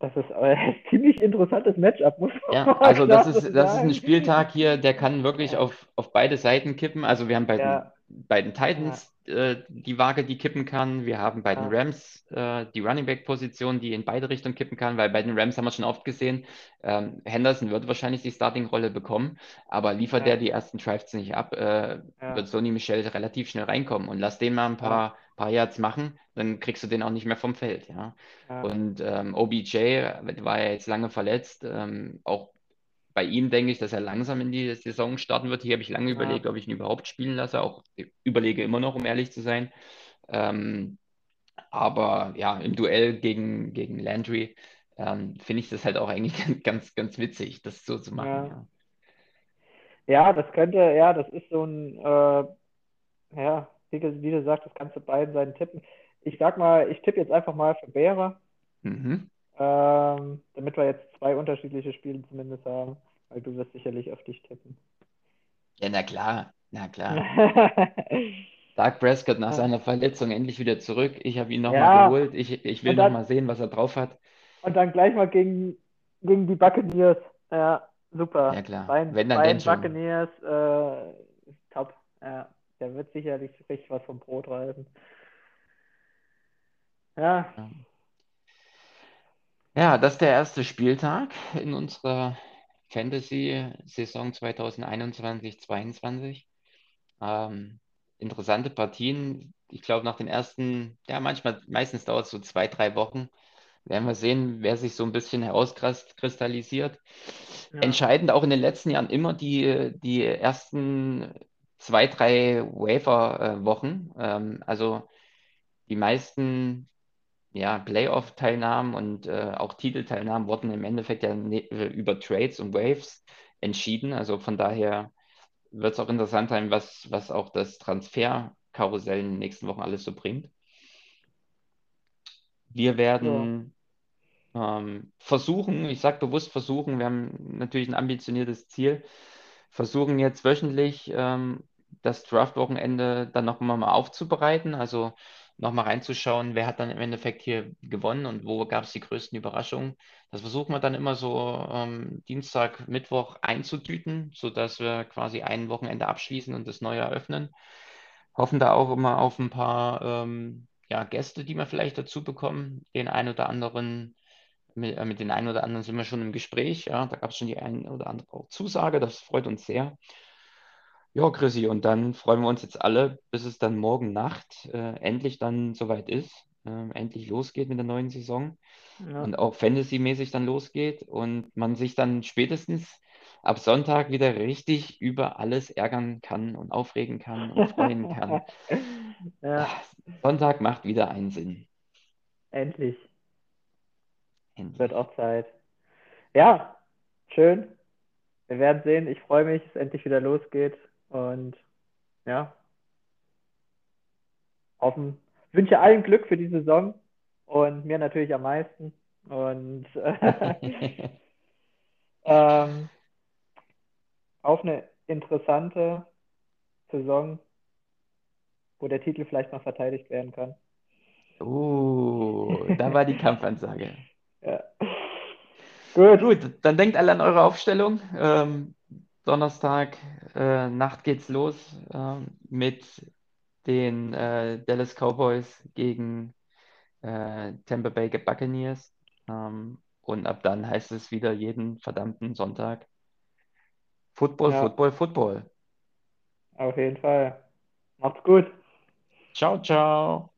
Das ist ein ziemlich interessantes Matchup, muss man Ja, also das ist, das ist ein. Spieltag hier, der kann wirklich Ja. auf, auf beide Seiten kippen. Also wir haben bei den, Ja. bei den Titans äh, die Waage, die kippen kann. Wir haben bei den. Rams äh, die Running Back Position, die in beide Richtungen kippen kann, weil bei den Rams haben wir schon oft gesehen, ähm, Henderson wird wahrscheinlich die Starting-Rolle bekommen, aber liefert Ja. er die ersten Drives nicht ab, äh, Ja. wird Sonny Michel relativ schnell reinkommen und lass den mal ein paar, paar Yards machen, dann kriegst du den auch nicht mehr vom Feld, ja. Ja. Und ähm, OBJ war ja jetzt lange verletzt. Ähm, auch bei ihm denke ich, dass er langsam in die Saison starten wird. Hier habe ich lange Ja. überlegt, ob ich ihn überhaupt spielen lasse. Auch überlege immer noch, um ehrlich zu sein. Ähm, aber ja, im Duell gegen, gegen Landry ähm, finde ich das halt auch eigentlich ganz, ganz witzig, das so zu machen. Ja. Ja. Ja, das könnte, ja, das ist so ein, äh, ja, wie, du- wie du sagst, das kannst du beiden Seiten tippen. Ich sag mal, ich tippe jetzt einfach mal für Bäre, Mhm. Ähm, damit wir jetzt zwei unterschiedliche Spiele zumindest haben, weil du wirst sicherlich auf dich tippen. Ja, na klar, na klar. Dak Prescott nach seiner Verletzung endlich wieder zurück. Ich habe ihn nochmal Ja. geholt. Ich, ich will nochmal sehen, was er drauf hat. Und dann gleich mal gegen, gegen die Buccaneers. Ja, super. Ja, klar. Beiden, Wenn dann denn schon. Buccaneers, äh, top. Ja, der wird sicherlich richtig was vom Brot reißen. Ja, Ja, das ist der erste Spieltag in unserer Fantasy-Saison 2021-22. Ähm, interessante Partien. Ich glaube, nach den ersten, ja, manchmal, meistens dauert es so zwei, drei Wochen. Werden wir sehen, wer sich so ein bisschen herauskristallisiert. ja. Entscheidend auch in den letzten Jahren immer die, die ersten zwei, drei Waiver-Wochen. Ähm, also die meisten ja, Playoff-Teilnahmen und äh, auch Titelteilnahmen wurden im Endeffekt ja ne über Trades und Waves entschieden. Also von daher wird es auch interessant sein, was, was auch das Transferkarussell in den nächsten Wochen alles so bringt. Wir werden ähm, versuchen, ich sage bewusst versuchen, wir haben natürlich ein ambitioniertes Ziel, versuchen jetzt wöchentlich ähm, das Draft-Wochenende dann nochmal mal aufzubereiten, also nochmal reinzuschauen, wer hat dann im Endeffekt hier gewonnen und wo gab es die größten Überraschungen. Das versuchen wir dann immer so ähm, Dienstag, Mittwoch einzutüten, sodass wir quasi ein Wochenende abschließen und das neue eröffnen. Hoffen da auch immer auf ein paar ähm, ja, Gäste, die wir vielleicht dazu bekommen. Den einen oder anderen, mit, äh, mit den einen oder anderen sind wir schon im Gespräch. Ja, da gab es schon die ein oder andere Zusage, das freut uns sehr. Ja, Chrissy, und dann freuen wir uns jetzt alle, bis es dann morgen Nacht äh, endlich dann soweit ist, äh, endlich losgeht mit der neuen Saison Ja. und auch Fantasy-mäßig dann losgeht und man sich dann spätestens ab Sonntag wieder richtig über alles ärgern kann und aufregen kann und freuen kann. Ja, Sonntag macht wieder einen Sinn. endlich. Endlich. Wird auch Zeit. Ja, schön. Wir werden sehen. Ich freue mich, dass es endlich wieder losgeht. Und ja, hoffen, wünsche allen Glück für die Saison und mir natürlich am meisten. Und äh, ähm, auf eine interessante Saison, wo der Titel vielleicht mal verteidigt werden kann. Uh, da war die Kampfansage. Ja. Gut. Gut, dann denkt alle an eure Aufstellung. Ähm, Donnerstag äh, Nacht geht's los ähm, mit den äh, Dallas Cowboys gegen äh, Tampa Bay Buccaneers. Ähm, und ab dann heißt es wieder jeden verdammten Sonntag Football, Ja. Football, Football. Auf jeden Fall. Macht's gut. Ciao, ciao.